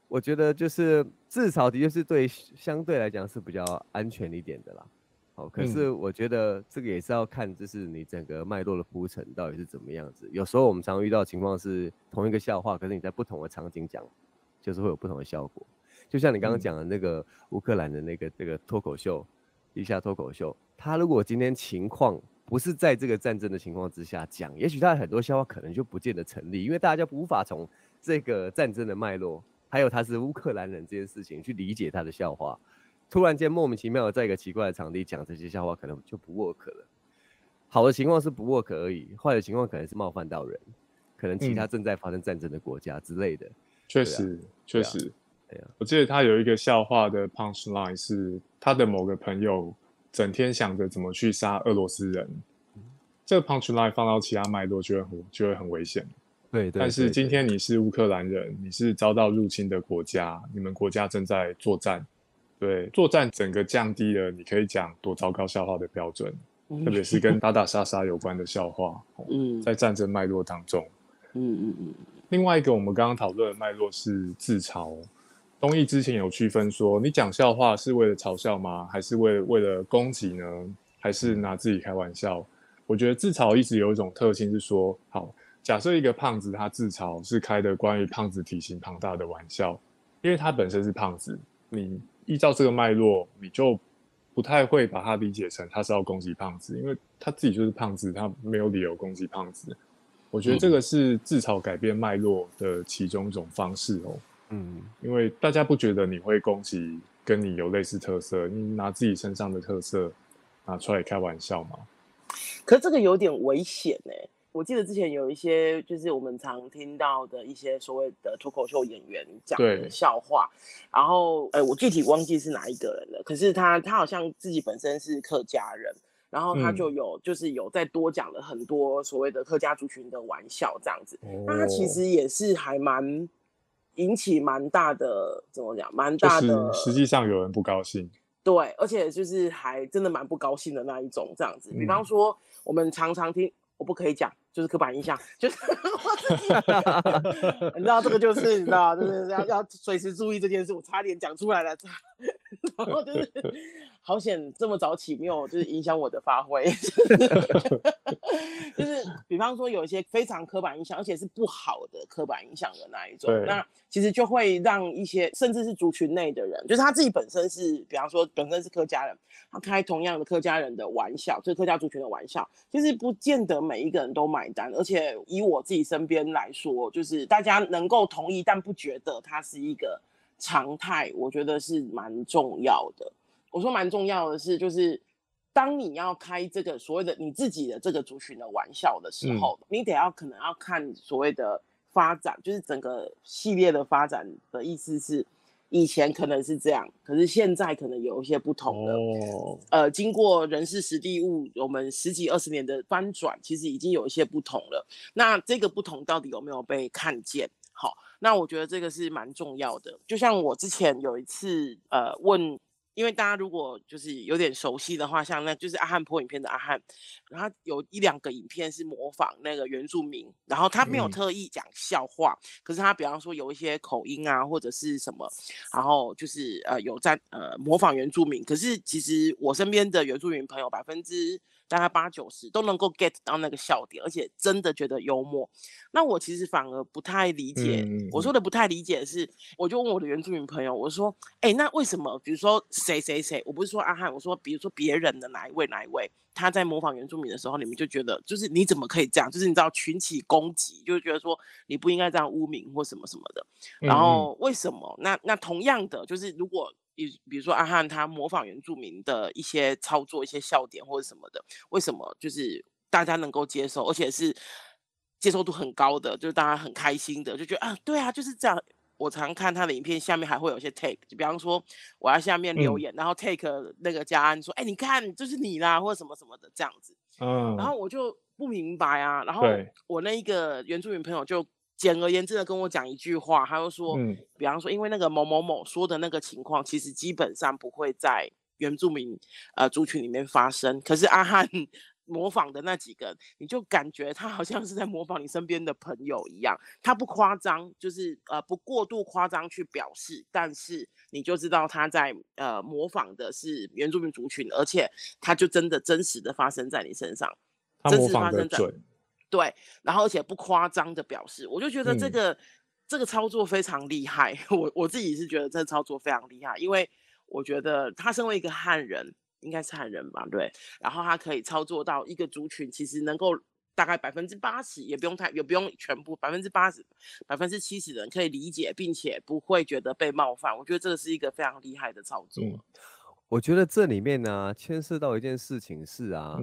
我觉得就是至少的确是对相对来讲是比较安全一点的啦。好，可是我觉得这个也是要看，就是你整个脉络的铺陈到底是怎么样子。有时候我们常遇到情况是同一个笑话，可是你在不同的场景讲，就是会有不同的效果。就像你刚刚讲的那个乌克兰的那个这个脱口秀，地下脱口秀，他如果今天情况不是在这个战争的情况之下讲，也许他很多笑话可能就不见得成立，因为大家无法从这个战争的脉络，还有他是乌克兰人这件事情去理解他的笑话。突然间莫名其妙的在一个奇怪的场地讲这些笑话，可能就不 work 了。好的情况是不 work 而已，坏的情况可能是冒犯到人，可能其他正在发生战争的国家之类的。确实，确实。对啊，我记得他有一个笑话的 punch line 是他的某个朋友整天想着怎么去杀俄罗斯人，这个 punch line 放到其他脉络就会很就会很危险。对，但是今天你是乌克兰人，你是遭到入侵的国家，你们国家正在作战。对，作战整个降低了你可以讲多糟糕笑话的标准，特别是跟打打杀杀有关的笑话。[LAUGHS] 嗯，在战争脉络当中，嗯嗯嗯。另外一个我们刚刚讨论的脉络是自嘲。东艺之前有区分说，你讲笑话是为了嘲笑吗？还是为为了攻击呢？还是拿自己开玩笑？我觉得自嘲一直有一种特性是说，好，假设一个胖子他自嘲是开的关于胖子体型庞大的玩笑，因为他本身是胖子，你。依照这个脉络，你就不太会把它理解成他是要攻击胖子，因为他自己就是胖子，他没有理由攻击胖子。我觉得这个是自嘲改变脉络的其中一种方式哦。嗯，因为大家不觉得你会攻击跟你有类似特色，你拿自己身上的特色拿出来开玩笑吗？可这个有点危险哎。我记得之前有一些，就是我们常听到的一些所谓的脱口秀演员讲的笑话，然后，哎，我具体忘记是哪一个人了。可是他，他好像自己本身是客家人，然后他就有，就是有再多讲了很多所谓的客家族群的玩笑这样子。那他其实也是还蛮引起蛮大的，怎么讲？蛮大的。实际上有人不高兴。[LAUGHS] 对，而且就是还真的蛮不高兴的那一种这样子。比方说，我们常常听。我不可以讲，就是刻板印象，就是 [LAUGHS] 你知道这个就是你知道，就是要要随时注意这件事。我差点讲出来了，然后就是 [LAUGHS] 好险这么早起没有就是影响我的发挥，[LAUGHS] 就是比方说有一些非常刻板印象，而且是不好的刻板印象的那一种，那其实就会让一些甚至是族群内的人，就是他自己本身是，比方说本身是客家人。他开同样的客家人的玩笑，就是客家族群的玩笑，其实不见得每一个人都买单。而且以我自己身边来说，就是大家能够同意，但不觉得他是一个常态，我觉得是蛮重要的。我说蛮重要的是，就是当你要开这个所谓的你自己的这个族群的玩笑的时候，你得要可能要看所谓的发展，就是整个系列的发展的意思是。以前可能是这样，可是现在可能有一些不同的。呃，经过人事实地物，我们十几二十年的翻转，其实已经有一些不同了。那这个不同到底有没有被看见？好，那我觉得这个是蛮重要的。就像我之前有一次，呃，问。因为大家如果就是有点熟悉的话，像那就是阿汉破影片的阿汉，然后有一两个影片是模仿那个原住民，然后他没有特意讲笑话，可是他比方说有一些口音啊或者是什么，然后就是呃有在呃模仿原住民，可是其实我身边的原住民朋友百分之。大概八九十都能够 get 到那个笑点，而且真的觉得幽默。那我其实反而不太理解，我说的不太理解是，我就问我的原住民朋友，我说，哎，那为什么？比如说谁谁谁，我不是说阿汉，我说比如说别人的哪一位哪一位，他在模仿原住民的时候，你们就觉得就是你怎么可以这样？就是你知道群起攻击，就觉得说你不应该这样污名或什么什么的。然后为什么？那那同样的，就是如果。比比如说阿汉他模仿原住民的一些操作、一些笑点或者什么的，为什么就是大家能够接受，而且是接受度很高的，就是大家很开心的，就觉得啊，对啊，就是这样。我常看他的影片，下面还会有一些 take，就比方说我要下面留言，然后 take 那个家安说，哎，你看，就是你啦，或者什么什么的这样子。嗯。然后我就不明白啊，然后我那一个原住民朋友就。简而言之的跟我讲一句话，他就说，比方说，因为那个某某某说的那个情况，其实基本上不会在原住民呃族群里面发生。可是阿汉模仿的那几个，你就感觉他好像是在模仿你身边的朋友一样，他不夸张，就是呃不过度夸张去表示，但是你就知道他在呃模仿的是原住民族群，而且他就真的真实的发生在你身上，真实发生在对，然后而且不夸张的表示，我就觉得这个这个操作非常厉害，[LAUGHS] 我我自己是觉得这个操作非常厉害，因为我觉得他身为一个汉人。应该是汉人吧，对。然后他可以操作到一个族群，其实能够大概百分之八十，也不用太，也不用全部百分之八十、百分之七十的人可以理解，并且不会觉得被冒犯。我觉得这个是一个非常厉害的操作。我觉得这里面呢，牵涉到一件事情是啊，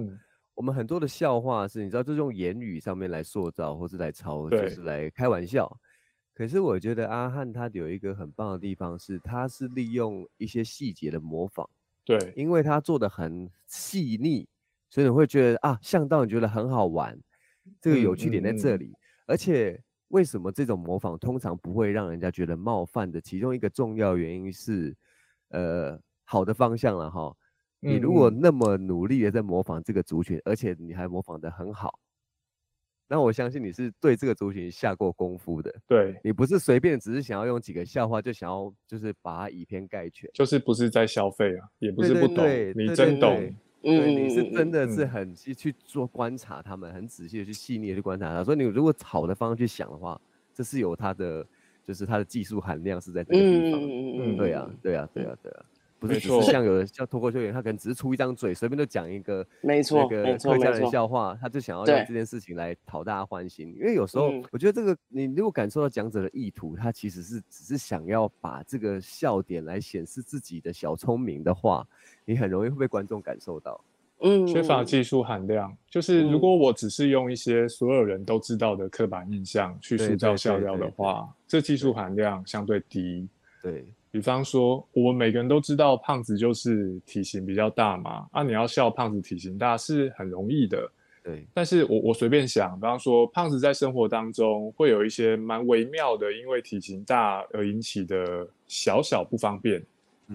我们很多的笑话是，你知道，就是用言语上面来塑造，或是来抄，就是来开玩笑。可是我觉得阿汉他有一个很棒的地方是，他是利用一些细节的模仿。对，因为他做的很细腻，所以你会觉得啊，像到你觉得很好玩，这个有趣点在这里。而且为什么这种模仿通常不会让人家觉得冒犯的？其中一个重要原因是，呃，好的方向了哈。你如果那么努力的在模仿这个族群，而且你还模仿的很好。那我相信你是对这个族群下过功夫的，对。你不是随便只是想要用几个笑话就想要就是把它以偏概全，就是不是在消费啊，也不是不懂，你真懂，对，你是真的是很去做观察他们，很仔细的去细腻的去观察他，所以你如果好的方向去想的话，这是有它的就是它的技术含量是在这个地方，嗯，对啊，对啊，对啊，对啊。不是只是像有的像脱口秀演员，他可能只是出一张嘴，随便就讲一个没错那个客家人笑话，他就想要用这件事情来讨大家欢心。因为有时候我觉得这个，你如果感受到讲者的意图，他其实是只是想要把这个笑点来显示自己的小聪明的话，你很容易会被观众感受到。嗯，缺乏技术含量，就是如果我只是用一些所有人都知道的刻板印象去塑造笑料的话，这技术含量相对低。对。比方说，我们每个人都知道胖子就是体型比较大嘛，啊，你要笑胖子体型大是很容易的，对。但是我我随便想，比方说，胖子在生活当中会有一些蛮微妙的，因为体型大而引起的小小不方便，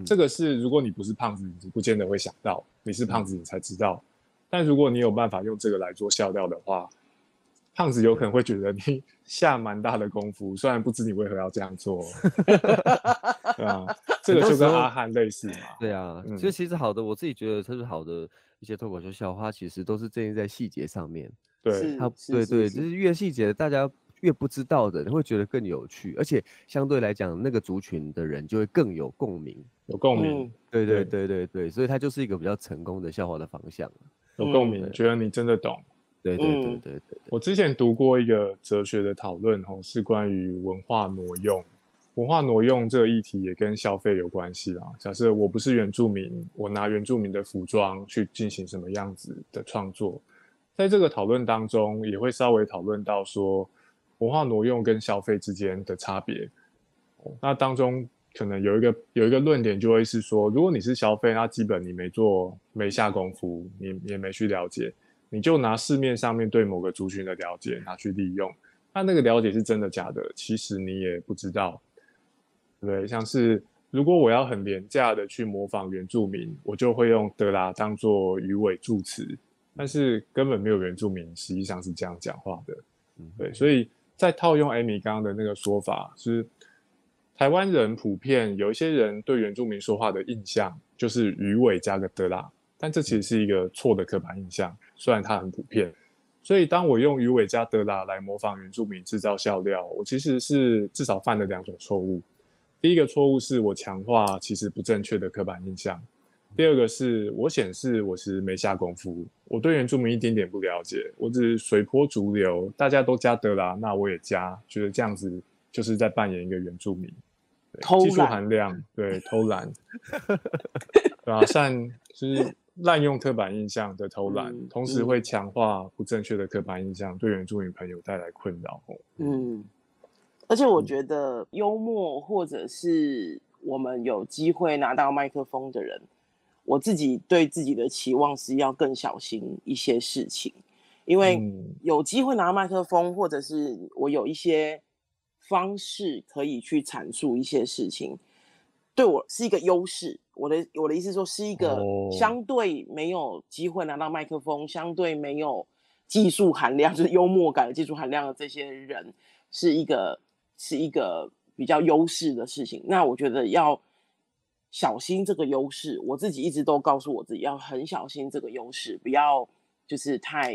这个是如果你不是胖子，你不见得会想到，你是胖子你才知道。但如果你有办法用这个来做笑料的话，胖子有可能会觉得你 [LAUGHS] 下蛮大的功夫，虽然不知你为何要这样做，[LAUGHS] 对啊，这个就跟阿汉类似嘛。对啊，其实其实好的，我自己觉得特别好的一些脱口秀笑话，其实都是建立在细节上面。对，它对对，就是越细节，大家越不知道的，你会觉得更有趣，而且相对来讲，那个族群的人就会更有共鸣，有共鸣。对对对对对，所以它就是一个比较成功的笑话的方向。有共鸣，觉得你真的懂。对对对对对，我之前读过一个哲学的讨论，吼，是关于文化挪用。文化挪用这个议题也跟消费有关系啦。假设我不是原住民，我拿原住民的服装去进行什么样子的创作，在这个讨论当中，也会稍微讨论到说文化挪用跟消费之间的差别。那当中可能有一个有一个论点，就会是说，如果你是消费，那基本你没做没下功夫，你也没去了解。你就拿市面上面对某个族群的了解拿去利用，那那个了解是真的假的？其实你也不知道，对不对？像是如果我要很廉价的去模仿原住民，我就会用德拉当做鱼尾助词，但是根本没有原住民实际上是这样讲话的，对。所以在套用艾米刚刚的那个说法，是台湾人普遍有一些人对原住民说话的印象就是鱼尾加个德拉。但这其实是一个错的刻板印象，虽然它很普遍。所以当我用鱼尾加德拉来模仿原住民制造笑料，我其实是至少犯了两种错误。第一个错误是我强化其实不正确的刻板印象；第二个是我显示我是没下功夫，我对原住民一点点不了解，我只是随波逐流，大家都加德拉，那我也加，觉得这样子就是在扮演一个原住民。技术含量对偷懒，[LAUGHS] 对啊，善就是滥用刻板印象的偷懒，同时会强化不正确的刻板印象，对原住民朋友带来困扰。嗯，而且我觉得幽默或者是我们有机会拿到麦克风的人，我自己对自己的期望是要更小心一些事情，因为有机会拿麦克风，或者是我有一些。方式可以去阐述一些事情，对我是一个优势。我的我的意思说，是一个相对没有机会拿到麦克风，相对没有技术含量，[LAUGHS] 就是幽默感的技术含量的这些人，是一个是一个比较优势的事情。那我觉得要小心这个优势，我自己一直都告诉我自己要很小心这个优势，不要就是太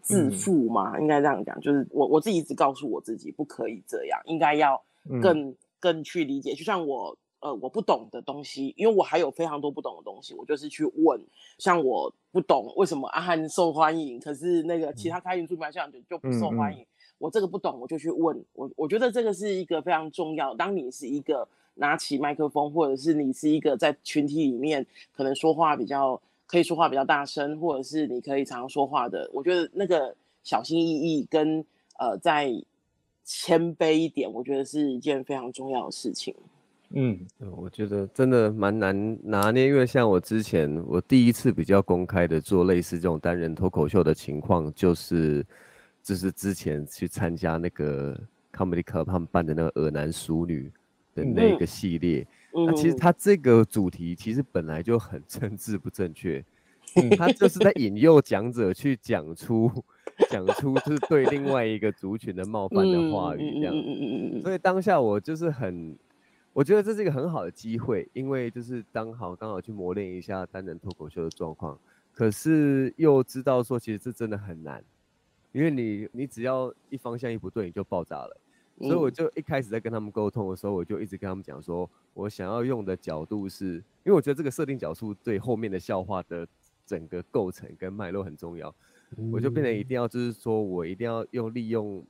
自负嘛，应该这样讲。就是我我自己一直告诉我自己，不可以这样，应该要更更去理解。就像我。呃，我不懂的东西，因为我还有非常多不懂的东西，我就是去问。像我不懂为什么阿汉受欢迎，可是那个其他开运出版社就就不受欢迎。我这个不懂，我就去问。我我觉得这个是一个非常重要。当你是一个拿起麦克风，或者是你是一个在群体里面可能说话比较可以说话比较大声，或者是你可以常常说话的，我觉得那个小心翼翼跟呃在谦卑一点，我觉得是一件非常重要的事情。嗯，我觉得真的蛮难拿捏，因为像我之前我第一次比较公开的做类似这种单人脱口秀的情况，就是就是之前去参加那个 Comedy Club 他们办的那个“恶男淑女”的那个系列。那其实他这个主题其实本来就很政治不正确，他就是在引诱讲者去讲出讲出就是对另外一个族群的冒犯的话语这样。所以当下我就是很。我觉得这是一个很好的机会，因为就是刚好刚好去磨练一下单人脱口秀的状况，可是又知道说其实这真的很难，因为你你只要一方向一不对你就爆炸了，所以我就一开始在跟他们沟通的时候，我就一直跟他们讲说，我想要用的角度是，因为我觉得这个设定角度对后面的笑话的整个构成跟脉络很重要，我就变得一定要就是说我一定要用利用。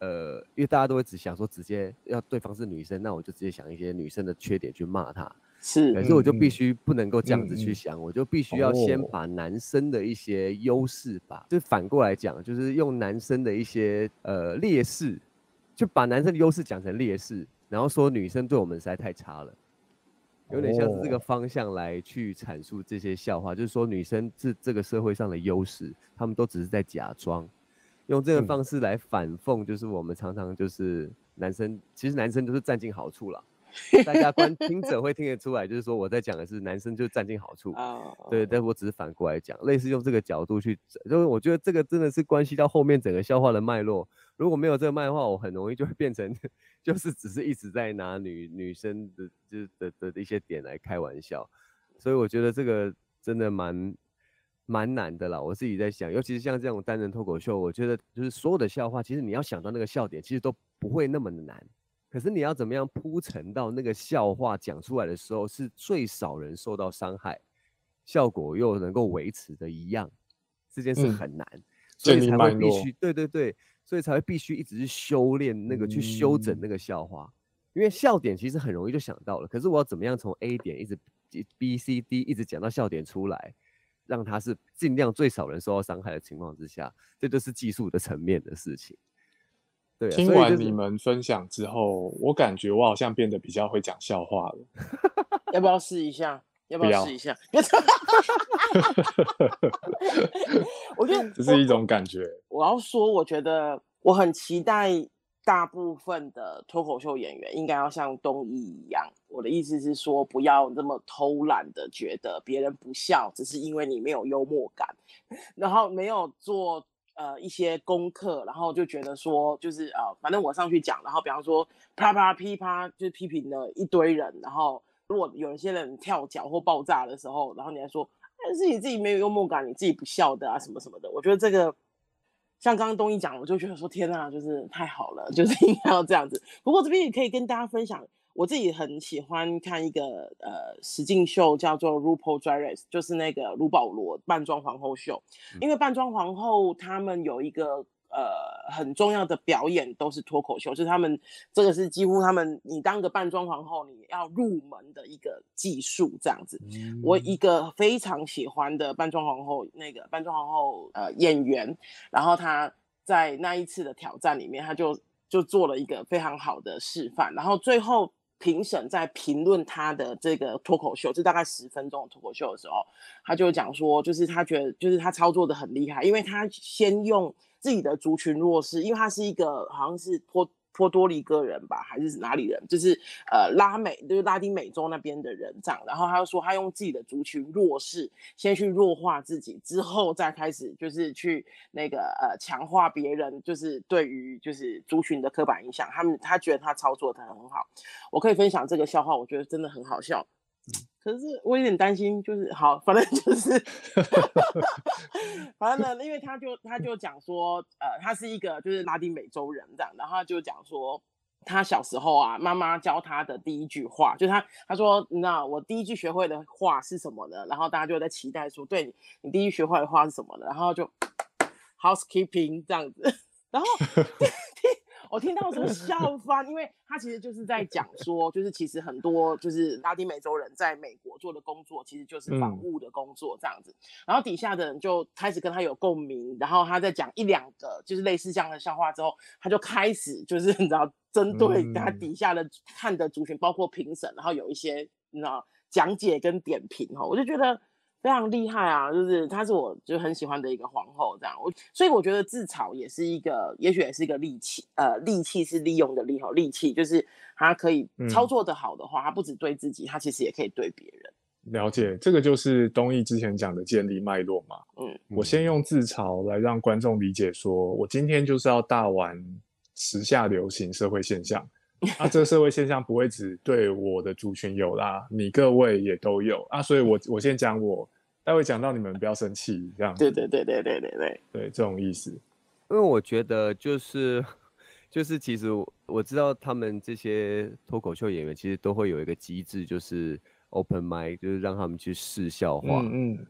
呃，因为大家都会只想说直接要对方是女生，那我就直接想一些女生的缺点去骂她。是，可是我就必须不能够这样子去想，我就必须要先把男生的一些优势吧，就反过来讲，就是用男生的一些呃劣势，就把男生的优势讲成劣势，然后说女生对我们实在太差了，有点像是这个方向来去阐述这些笑话，就是说女生是这个社会上的优势，他们都只是在假装。用这个方式来反讽，就是我们常常就是男生，其实男生都是占尽好处了。大家观 [LAUGHS] 听者会听得出来，就是说我在讲的是男生就占尽好处。对，但我只是反过来讲，类似用这个角度去，就是我觉得这个真的是关系到后面整个笑话的脉络。如果没有这个脉的话，我很容易就会变成，[LAUGHS] 就是只是一直在拿女女生的就是的的一些点来开玩笑。所以我觉得这个真的蛮。蛮难的啦，我自己在想，尤其是像这种单人脱口秀，我觉得就是所有的笑话，其实你要想到那个笑点，其实都不会那么的难。可是你要怎么样铺陈到那个笑话讲出来的时候，是最少人受到伤害，效果又能够维持的一样，这件事很难，所以才会必须对对对，所以才会必须一直去修炼那个去修整那个笑话，因为笑点其实很容易就想到了，可是我要怎么样从 A 点一直 B C D 一直讲到笑点出来？让他是尽量最少人受到伤害的情况之下，这就是技术的层面的事情。对，听完你们分享之后，我感觉我好像变得比较会讲笑话了。要不要试一下？要不要试一下？[LAUGHS] 我觉得这是一种感觉。我要说，我觉得我很期待。大部分的脱口秀演员应该要像东一一样，我的意思是说，不要那么偷懒的觉得别人不笑，只是因为你没有幽默感，[LAUGHS] 然后没有做呃一些功课，然后就觉得说，就是呃，反正我上去讲，然后比方说啪啪噼啪，就是批评了一堆人，然后如果有一些人跳脚或爆炸的时候，然后你还说，但是你自己没有幽默感，你自己不笑的啊，什么什么的，我觉得这个。像刚刚东一讲，我就觉得说天呐，就是太好了，就是应该要这样子。不过这边也可以跟大家分享，我自己很喜欢看一个呃实境秀，叫做 RuPaul Drag Race，就是那个卢保罗扮装皇后秀。因为扮装皇后他们有一个。呃，很重要的表演都是脱口秀，就是他们这个是几乎他们你当个扮装皇后，你要入门的一个技术这样子。我一个非常喜欢的扮装皇后，那个扮装皇后呃演员，然后他在那一次的挑战里面，他就就做了一个非常好的示范，然后最后评审在评论他的这个脱口秀，这大概十分钟的脱口秀的时候，他就讲说，就是他觉得就是他操作的很厉害，因为他先用。自己的族群弱势，因为他是一个好像是波波多黎各人吧，还是哪里人？就是呃拉美，就是拉丁美洲那边的人这样。然后他又说，他用自己的族群弱势，先去弱化自己，之后再开始就是去那个呃强化别人，就是对于就是族群的刻板印象。他们他觉得他操作的很好。我可以分享这个笑话，我觉得真的很好笑。可是我有点担心，就是好，反正就是，[LAUGHS] 反正呢，因为他就他就讲说，呃，他是一个就是拉丁美洲人这样，然后他就讲说，他小时候啊，妈妈教他的第一句话，就是他他说，那我第一句学会的话是什么呢？然后大家就在期待说，对你你第一句学会的话是什么呢？然后就 housekeeping 这样子，[LAUGHS] 然后。[LAUGHS] 我听到时候笑 [LAUGHS] 翻，因为他其实就是在讲说，就是其实很多就是拉丁美洲人在美国做的工作，其实就是防务的工作这样子。然后底下的人就开始跟他有共鸣，然后他在讲一两个就是类似这样的笑话之后，他就开始就是 [LAUGHS] 你知道针对他底下的看的族群，包括评审，然后有一些你知道讲解跟点评哈，我就觉得。非常厉害啊，就是她是我就很喜欢的一个皇后，这样我所以我觉得自嘲也是一个，也许也是一个利器，呃，利器是利用的利好，利器就是它可以操作的好的话，它不止对自己，它其实也可以对别人。了解，这个就是东义之前讲的建立脉络嘛。嗯，我先用自嘲来让观众理解，说我今天就是要大玩时下流行社会现象。[LAUGHS] 啊，这个社会现象不会只对我的族群有啦，你各位也都有啊，所以我我先讲我，待会讲到你们不要生气，这样。对对对对对对对，对这种意思。因为我觉得就是就是其实我知道他们这些脱口秀演员其实都会有一个机制，就是 open mic，就是让他们去试笑话。嗯嗯。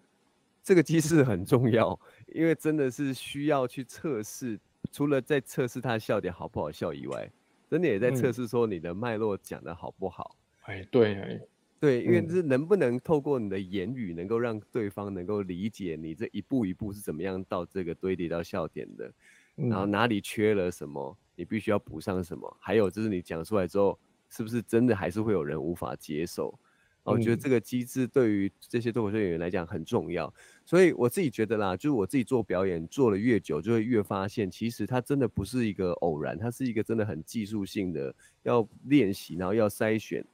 这个机制很重要，因为真的是需要去测试，除了在测试他笑点好不好笑以外。真的也在测试说你的脉络讲的好不好？哎，对，哎对，因为是能不能透过你的言语，能够让对方能够理解你这一步一步是怎么样到这个堆叠到笑点的，然后哪里缺了什么，你必须要补上什么，还有就是你讲出来之后，是不是真的还是会有人无法接受？我觉得这个机制对于这些脱口秀演员来讲很重要，所以我自己觉得啦，就是我自己做表演做了越久，就会越发现，其实它真的不是一个偶然，它是一个真的很技术性的，要练习，然后要筛选。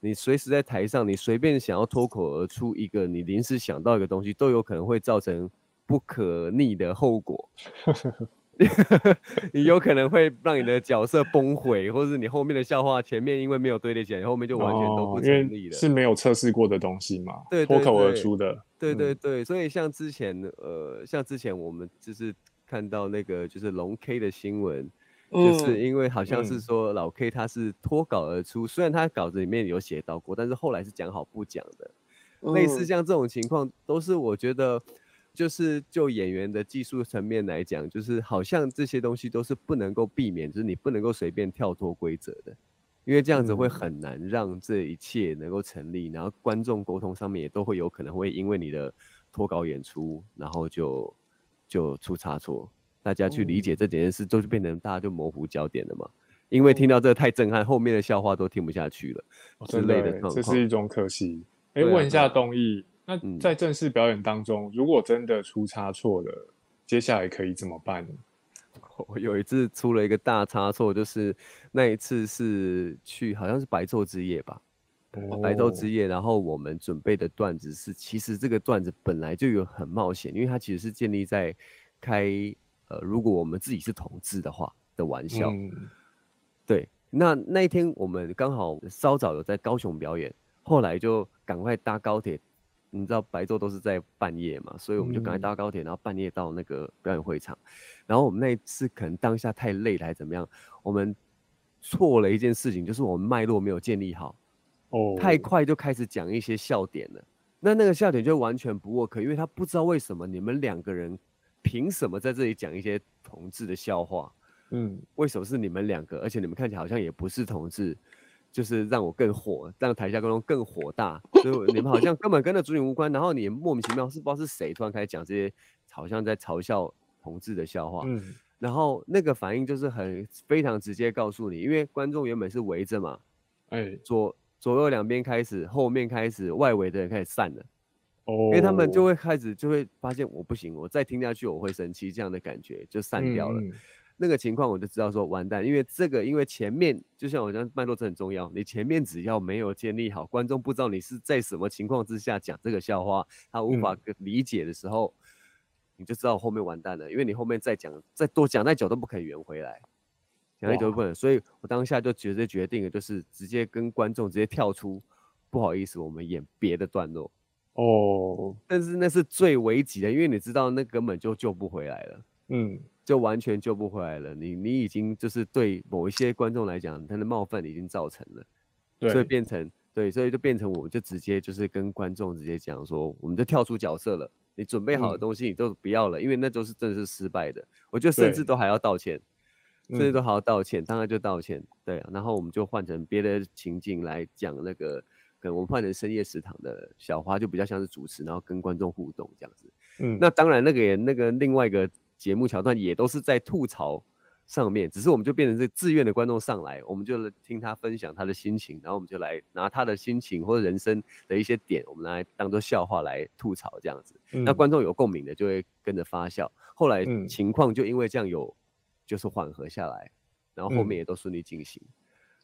你随时在台上，你随便想要脱口而出一个你临时想到一个东西，都有可能会造成不可逆的后果。[LAUGHS] [LAUGHS] 你有可能会让你的角色崩毁，或者是你后面的笑话前面因为没有堆叠起来，后面就完全都不成立了。是没有测试过的东西嘛？对，脱口而出的。对对对，所以像之前呃，像之前我们就是看到那个就是龙 K 的新闻，就是因为好像是说老 K 他是脱稿而出，虽然他稿子里面有写到过，但是后来是讲好不讲的。类似像这种情况，都是我觉得。就是就演员的技术层面来讲，就是好像这些东西都是不能够避免，就是你不能够随便跳脱规则的，因为这样子会很难让这一切能够成立。然后观众沟通上面也都会有可能会因为你的脱稿演出，然后就就出差错，大家去理解这几件事，都是变成大家就模糊焦点了嘛。因为听到这个太震撼，后面的笑话都听不下去了之类的这是一种可惜。哎，问一下东义。那在正式表演当中，如果真的出差错了，接下来可以怎么办呢？[LAUGHS] 我有一次出了一个大差错，就是那一次是去好像是白昼之夜吧，白昼之夜，然后我们准备的段子是，其实这个段子本来就有很冒险，因为它其实是建立在开呃，如果我们自己是同志的话的玩笑。对，那那一天我们刚好稍早有在高雄表演，后来就赶快搭高铁。你知道白昼都是在半夜嘛，所以我们就赶快搭高铁，然后半夜到那个表演会场。然后我们那一次可能当下太累了，还是怎么样，我们错了一件事情，就是我们脉络没有建立好，哦，太快就开始讲一些笑点了。那那个笑点就完全不 work，因为他不知道为什么你们两个人凭什么在这里讲一些同志的笑话，嗯，为什么是你们两个？而且你们看起来好像也不是同志。就是让我更火，让台下观众更火大，[LAUGHS] 所以你们好像根本跟那主演无关，然后你莫名其妙是不知道是谁突然开始讲这些好像在嘲笑同志的笑话，嗯，然后那个反应就是很非常直接告诉你，因为观众原本是围着嘛，哎，左左右两边开始，后面开始，外围的人开始散了，哦，因为他们就。会开始就会发现我不行，我再听下去我会生气，这样的感觉就散掉了。那个情况我就知道说完蛋，因为这个因为前面就像我讲脉络这很重要，你前面只要没有建立好，观众不知道你是在什么情况之下讲这个笑话，他无法理解的时候，你就知道后面完蛋了，因为你后面再讲再多讲再久都不可以圆回来，讲再久不能，所以我当下就直接决定了，就是直接跟观众直接跳出，不好意思，我们演别的段落哦，但是那是最危急的，因为你知道那根本就救不回来了，嗯。就完全救不回来了。你你已经就是对某一些观众来讲，他的冒犯已经造成了，所以变成对，所以就变成我们就直接就是跟观众直接讲说，我们就跳出角色了。你准备好的东西你都不要了，因为那都是真的是失败的。我觉得甚至都还要道歉，甚至都还要道歉，当然就道歉。对，然后我们就换成别的情境来讲那个，可能我们换成深夜食堂的小花就比较像是主持，然后跟观众互动这样子。嗯，那当然那个也那个另外一个。节目桥段也都是在吐槽上面，只是我们就变成这自愿的观众上来，我们就听他分享他的心情，然后我们就来拿他的心情或者人生的一些点，我们来当做笑话来吐槽这样子。那观众有共鸣的就会跟着发笑，后来情况就因为这样有就是缓和下来，然后后面也都顺利进行。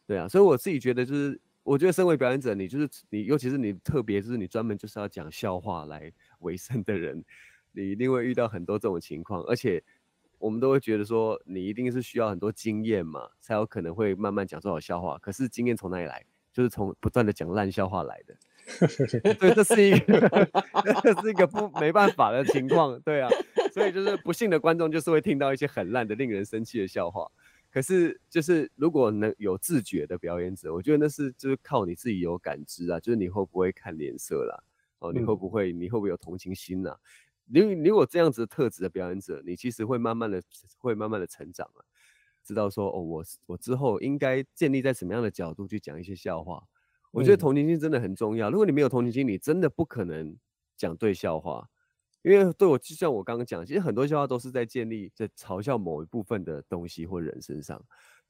对啊，所以我自己觉得就是，我觉得身为表演者，你就是你，尤其是你特别就是你专门就是要讲笑话来为生的人。你一定会遇到很多这种情况，而且我们都会觉得说，你一定是需要很多经验嘛，才有可能会慢慢讲出好笑话。可是经验从哪里来？就是从不断的讲烂笑话来的。对，这是一个，这是一个不没办法的情况。对啊，所以就是不幸的观众就是会听到一些很烂的、令人生气的笑话。可是就是如果能有自觉的表演者，我觉得那是就是靠你自己有感知啊，就是你会不会看脸色啦？哦，你会不会你会不会有同情心呐？你你有这样子的特质的表演者，你其实会慢慢的会慢慢的成长啊，知道说哦，我我之后应该建立在什么样的角度去讲一些笑话。我觉得同情心真的很重要。如果你没有同情心，你真的不可能讲对笑话，因为对我就像我刚刚讲，其实很多笑话都是在建立在嘲笑某一部分的东西或人身上。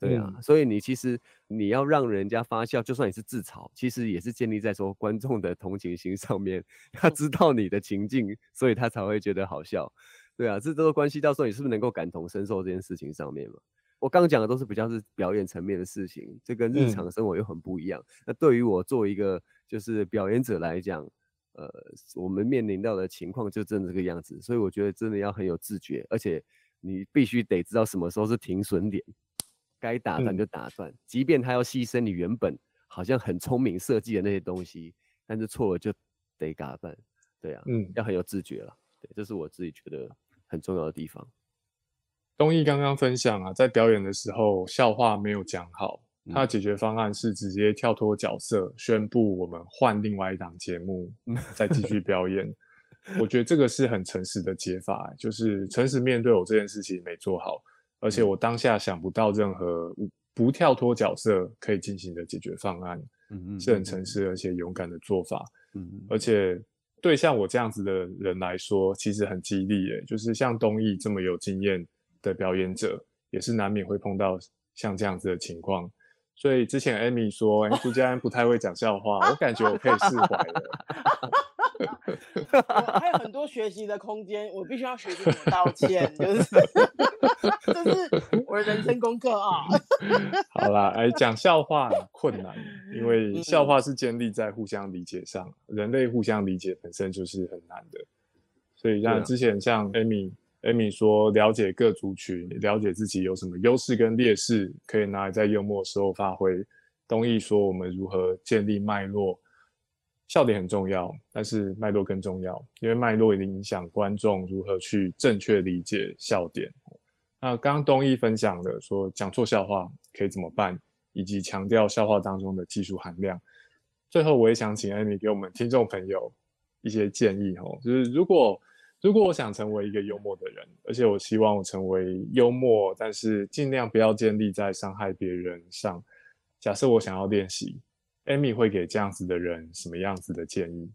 对啊，所以你其实你要让人家发笑，就算你是自嘲，其实也是建立在说观众的同情心上面。他知道你的情境，所以他才会觉得好笑。对啊，这都是关系到说你是不是能够感同身受这件事情上面嘛。我刚刚讲的都是比较是表演层面的事情，这跟日常生活又很不一样。那对于我作为一个就是表演者来讲，呃，我们面临到的情况就真的这个样子，所以我觉得真的要很有自觉，而且你必须得知道什么时候是停损点。该打断就打断，即便他要牺牲你原本好像很聪明设计的那些东西，但是错了就得打断，对啊，嗯，要很有自觉了，对，这是我自己觉得很重要的地方。东义刚刚分享啊，在表演的时候笑话没有讲好，他的解决方案是直接跳脱角色，宣布我们换另外一档节目再继续表演。[LAUGHS] 我觉得这个是很诚实的解法，就是诚实面对我这件事情没做好。而且我当下想不到任何不跳脱角色可以进行的解决方案，嗯嗯，是很诚实而且勇敢的做法，嗯嗯，而且对像我这样子的人来说，其实很激励耶。就是像东艺这么有经验的表演者，也是难免会碰到像这样子的情况。所以之前艾米说朱家安不太会讲笑话，我感觉我可以释怀了。[LAUGHS] [LAUGHS] 还有很多学习的空间，我必须要学习怎么道歉，就是 [LAUGHS] 这是我的人生功课啊。[LAUGHS] 好啦，哎，讲笑话困难，因为笑话是建立在互相理解上，人类互相理解本身就是很难的。所以像之前像 Amy，Amy 说了解各族群，了解自己有什么优势跟劣势，可以拿来在幽默时候发挥。东义说我们如何建立脉络。笑点很重要，但是脉络更重要，因为脉络已经影响观众如何去正确理解笑点。那刚刚东义分享的说讲错笑话可以怎么办，以及强调笑话当中的技术含量。最后，我也想请艾米给我们听众朋友一些建议哦，就是如果如果我想成为一个幽默的人，而且我希望我成为幽默，但是尽量不要建立在伤害别人上。假设我想要练习。Amy 会给这样子的人什么样子的建议？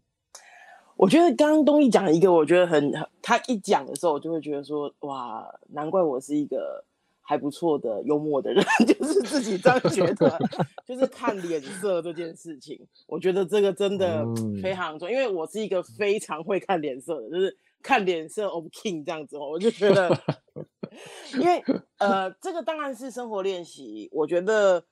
我觉得刚刚东一讲一个，我觉得很他一讲的时候，我就会觉得说，哇，难怪我是一个还不错的幽默的人，[LAUGHS] 就是自己这样觉得，就是看脸色这件事情，我觉得这个真的非常重要，因为我是一个非常会看脸色的，就是看脸色 of king 这样子，我就觉得 [LAUGHS] 因为呃，这个当然是生活练习，我觉得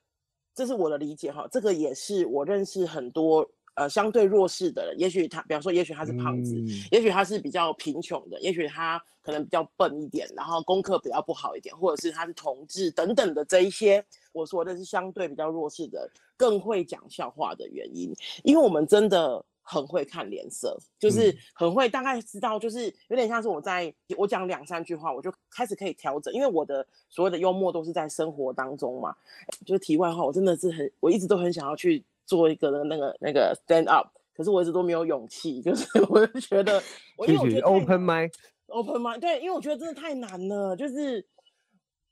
这是我的理解哈。这个也是我认识很多呃相对弱势的人，也许他，比方说，也许他是胖子，也许他是比较贫穷的，也许他可能比较笨一点，然后功课比较不好一点，或者是他是同志等等的这一些，我说的是相对比较弱势的，更会讲笑话的原因，因为我们真的。很会看脸色，就是很会大概知道，就是有点像是我在我讲两三句话，我就开始可以调整，因为我的所有的幽默都是在生活当中嘛。就是题外话，我真的是很，我一直都很想要去做一个那个那个 stand up，可是我一直都没有勇气，就是 [LAUGHS] 我就觉得，我因为我觉得 open mind，open mind，对，因为我觉得真的太难了，就是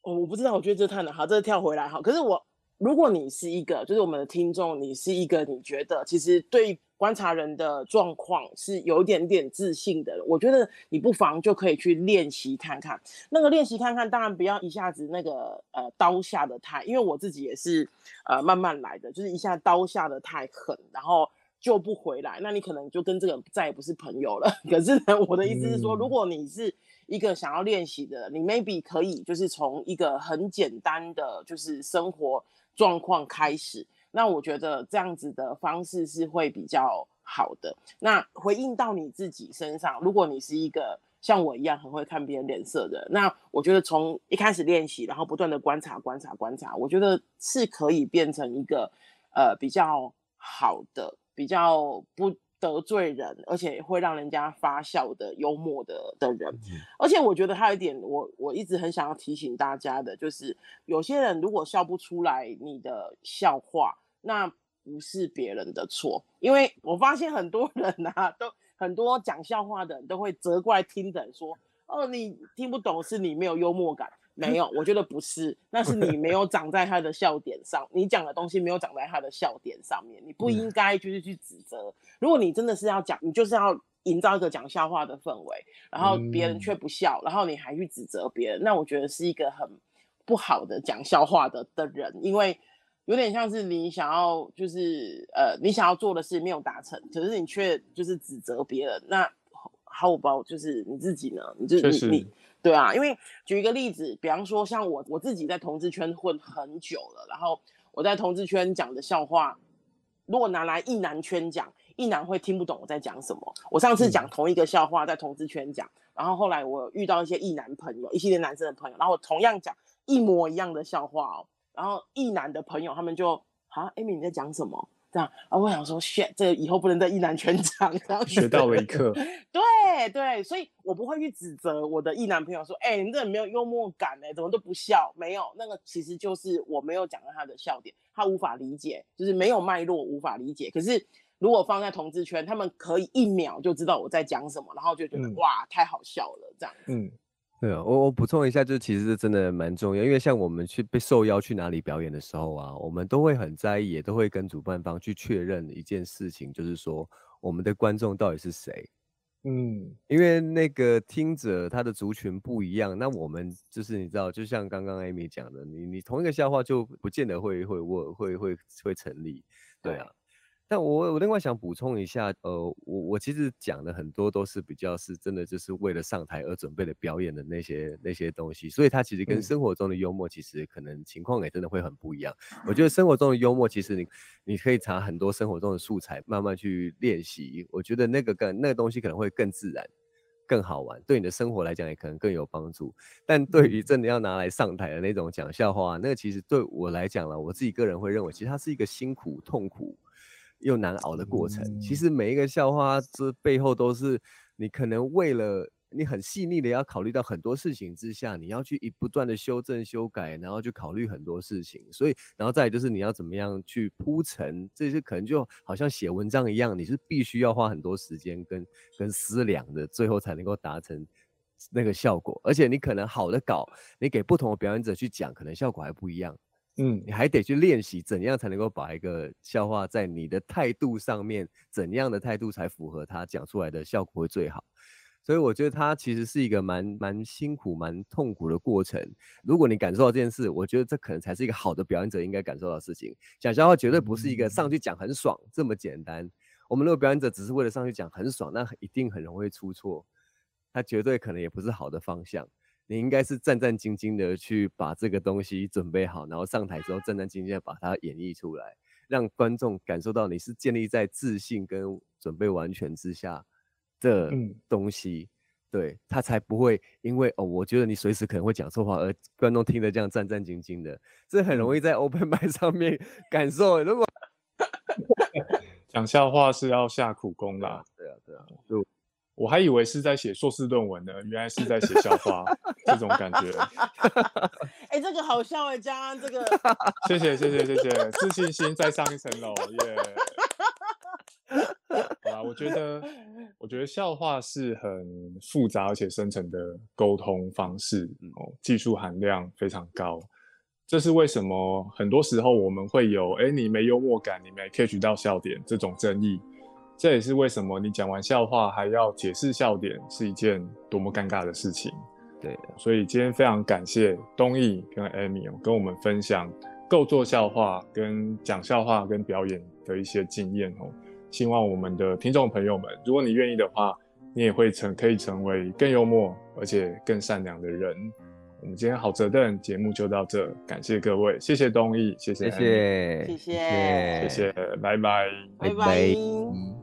我我不知道，我觉得这太难，好，这是跳回来好，可是我如果你是一个，就是我们的听众，你是一个，你觉得其实对。观察人的状况是有一点点自信的，我觉得你不妨就可以去练习看看。那个练习看看，当然不要一下子那个呃刀下的太，因为我自己也是呃慢慢来的，就是一下刀下的太狠，然后救不回来，那你可能就跟这个再也不是朋友了。[LAUGHS] 可是呢，我的意思是说，如果你是一个想要练习的，你 maybe 可以就是从一个很简单的就是生活状况开始。那我觉得这样子的方式是会比较好的。那回应到你自己身上，如果你是一个像我一样很会看别人脸色的，那我觉得从一开始练习，然后不断的观察、观察、观察，我觉得是可以变成一个呃比较好的、比较不得罪人，而且会让人家发笑的幽默的的人。而且我觉得还有一点，我我一直很想要提醒大家的，就是有些人如果笑不出来你的笑话。那不是别人的错，因为我发现很多人啊，都很多讲笑话的人都会责怪听的人说：“哦，你听不懂，是你没有幽默感。”没有，我觉得不是，那是你没有长在他的笑点上，你讲的东西没有长在他的笑点上面，你不应该就是去指责。如果你真的是要讲，你就是要营造一个讲笑话的氛围，然后别人却不笑，然后你还去指责别人，那我觉得是一个很不好的讲笑话的的人，因为。有点像是你想要，就是呃，你想要做的事没有达成，可是你却就是指责别人。那好，我包就是你自己呢？你就你你对啊，因为举一个例子，比方说像我我自己在同志圈混很久了，然后我在同志圈讲的笑话，如果拿来异男圈讲，异男会听不懂我在讲什么。我上次讲同一个笑话在同志圈讲，然后后来我遇到一些异男朋友，一系列男生的朋友，然后我同样讲一模一样的笑话哦。然后异男的朋友他们就啊，Amy 你在讲什么？这样啊，我想说，shit，这以后不能在意男圈讲。然后学到了一课。[LAUGHS] 对对，所以我不会去指责我的异男朋友说，哎，你这没有幽默感哎，怎么都不笑？没有，那个其实就是我没有讲到他的笑点，他无法理解，就是没有脉络，无法理解。可是如果放在同志圈，他们可以一秒就知道我在讲什么，然后就觉得哇，太好笑了，这样。嗯。对啊，我我补充一下，就其实真的蛮重要，因为像我们去被受邀去哪里表演的时候啊，我们都会很在意，也都会跟主办方去确认一件事情，就是说我们的观众到底是谁。嗯，因为那个听者他的族群不一样，那我们就是你知道，就像刚刚 Amy 讲的，你你同一个笑话就不见得会会会会会会成立，对啊。但我我另外想补充一下，呃，我我其实讲的很多都是比较是真的，就是为了上台而准备的表演的那些那些东西，所以它其实跟生活中的幽默其实可能情况也真的会很不一样。我觉得生活中的幽默，其实你你可以查很多生活中的素材，慢慢去练习。我觉得那个更那个东西可能会更自然、更好玩，对你的生活来讲也可能更有帮助。但对于真的要拿来上台的那种讲笑话，那个其实对我来讲了，我自己个人会认为，其实它是一个辛苦、痛苦。又难熬的过程，其实每一个笑话这背后都是你可能为了你很细腻的要考虑到很多事情之下，你要去一不断的修正修改，然后去考虑很多事情，所以然后再就是你要怎么样去铺陈，这些可能就好像写文章一样，你是必须要花很多时间跟跟思量的，最后才能够达成那个效果，而且你可能好的稿，你给不同的表演者去讲，可能效果还不一样。嗯，你还得去练习怎样才能够把一个笑话在你的态度上面，怎样的态度才符合他讲出来的效果会最好。所以我觉得他其实是一个蛮蛮辛苦、蛮痛苦的过程。如果你感受到这件事，我觉得这可能才是一个好的表演者应该感受到的事情。讲笑话绝对不是一个上去讲很爽这么简单。我们如果表演者只是为了上去讲很爽，那一定很容易出错。他绝对可能也不是好的方向。你应该是战战兢兢的去把这个东西准备好，然后上台之后战战兢兢的把它演绎出来，让观众感受到你是建立在自信跟准备完全之下的东西，对他才不会因为哦，我觉得你随时可能会讲错话，而观众听得这样战战兢兢的，这很容易在 open [LAUGHS] 麦上面感受。如果讲笑话是要下苦功啦，对啊，对啊，就。我还以为是在写硕士论文呢，原来是在写校花，这种感觉。[LAUGHS] 哎，这个好笑哎，江安，这个。谢谢谢谢谢谢，自信心再上一层楼耶。好啦，我觉得我觉得笑话是很复杂而且深层的沟通方式哦，技术含量非常高。这是为什么？很多时候我们会有哎，你没幽默感，你没 catch 到笑点这种争议。这也是为什么你讲完笑话还要解释笑点是一件多么尴尬的事情。对，所以今天非常感谢东义跟艾米跟我们分享构作笑话、跟讲笑话、跟表演的一些经验哦。希望我们的听众朋友们，如果你愿意的话，你也会成可以成为更幽默而且更善良的人。我们今天好折凳节目就到这，感谢各位，谢谢东义，谢谢，谢谢，谢谢，谢谢，拜拜，拜拜。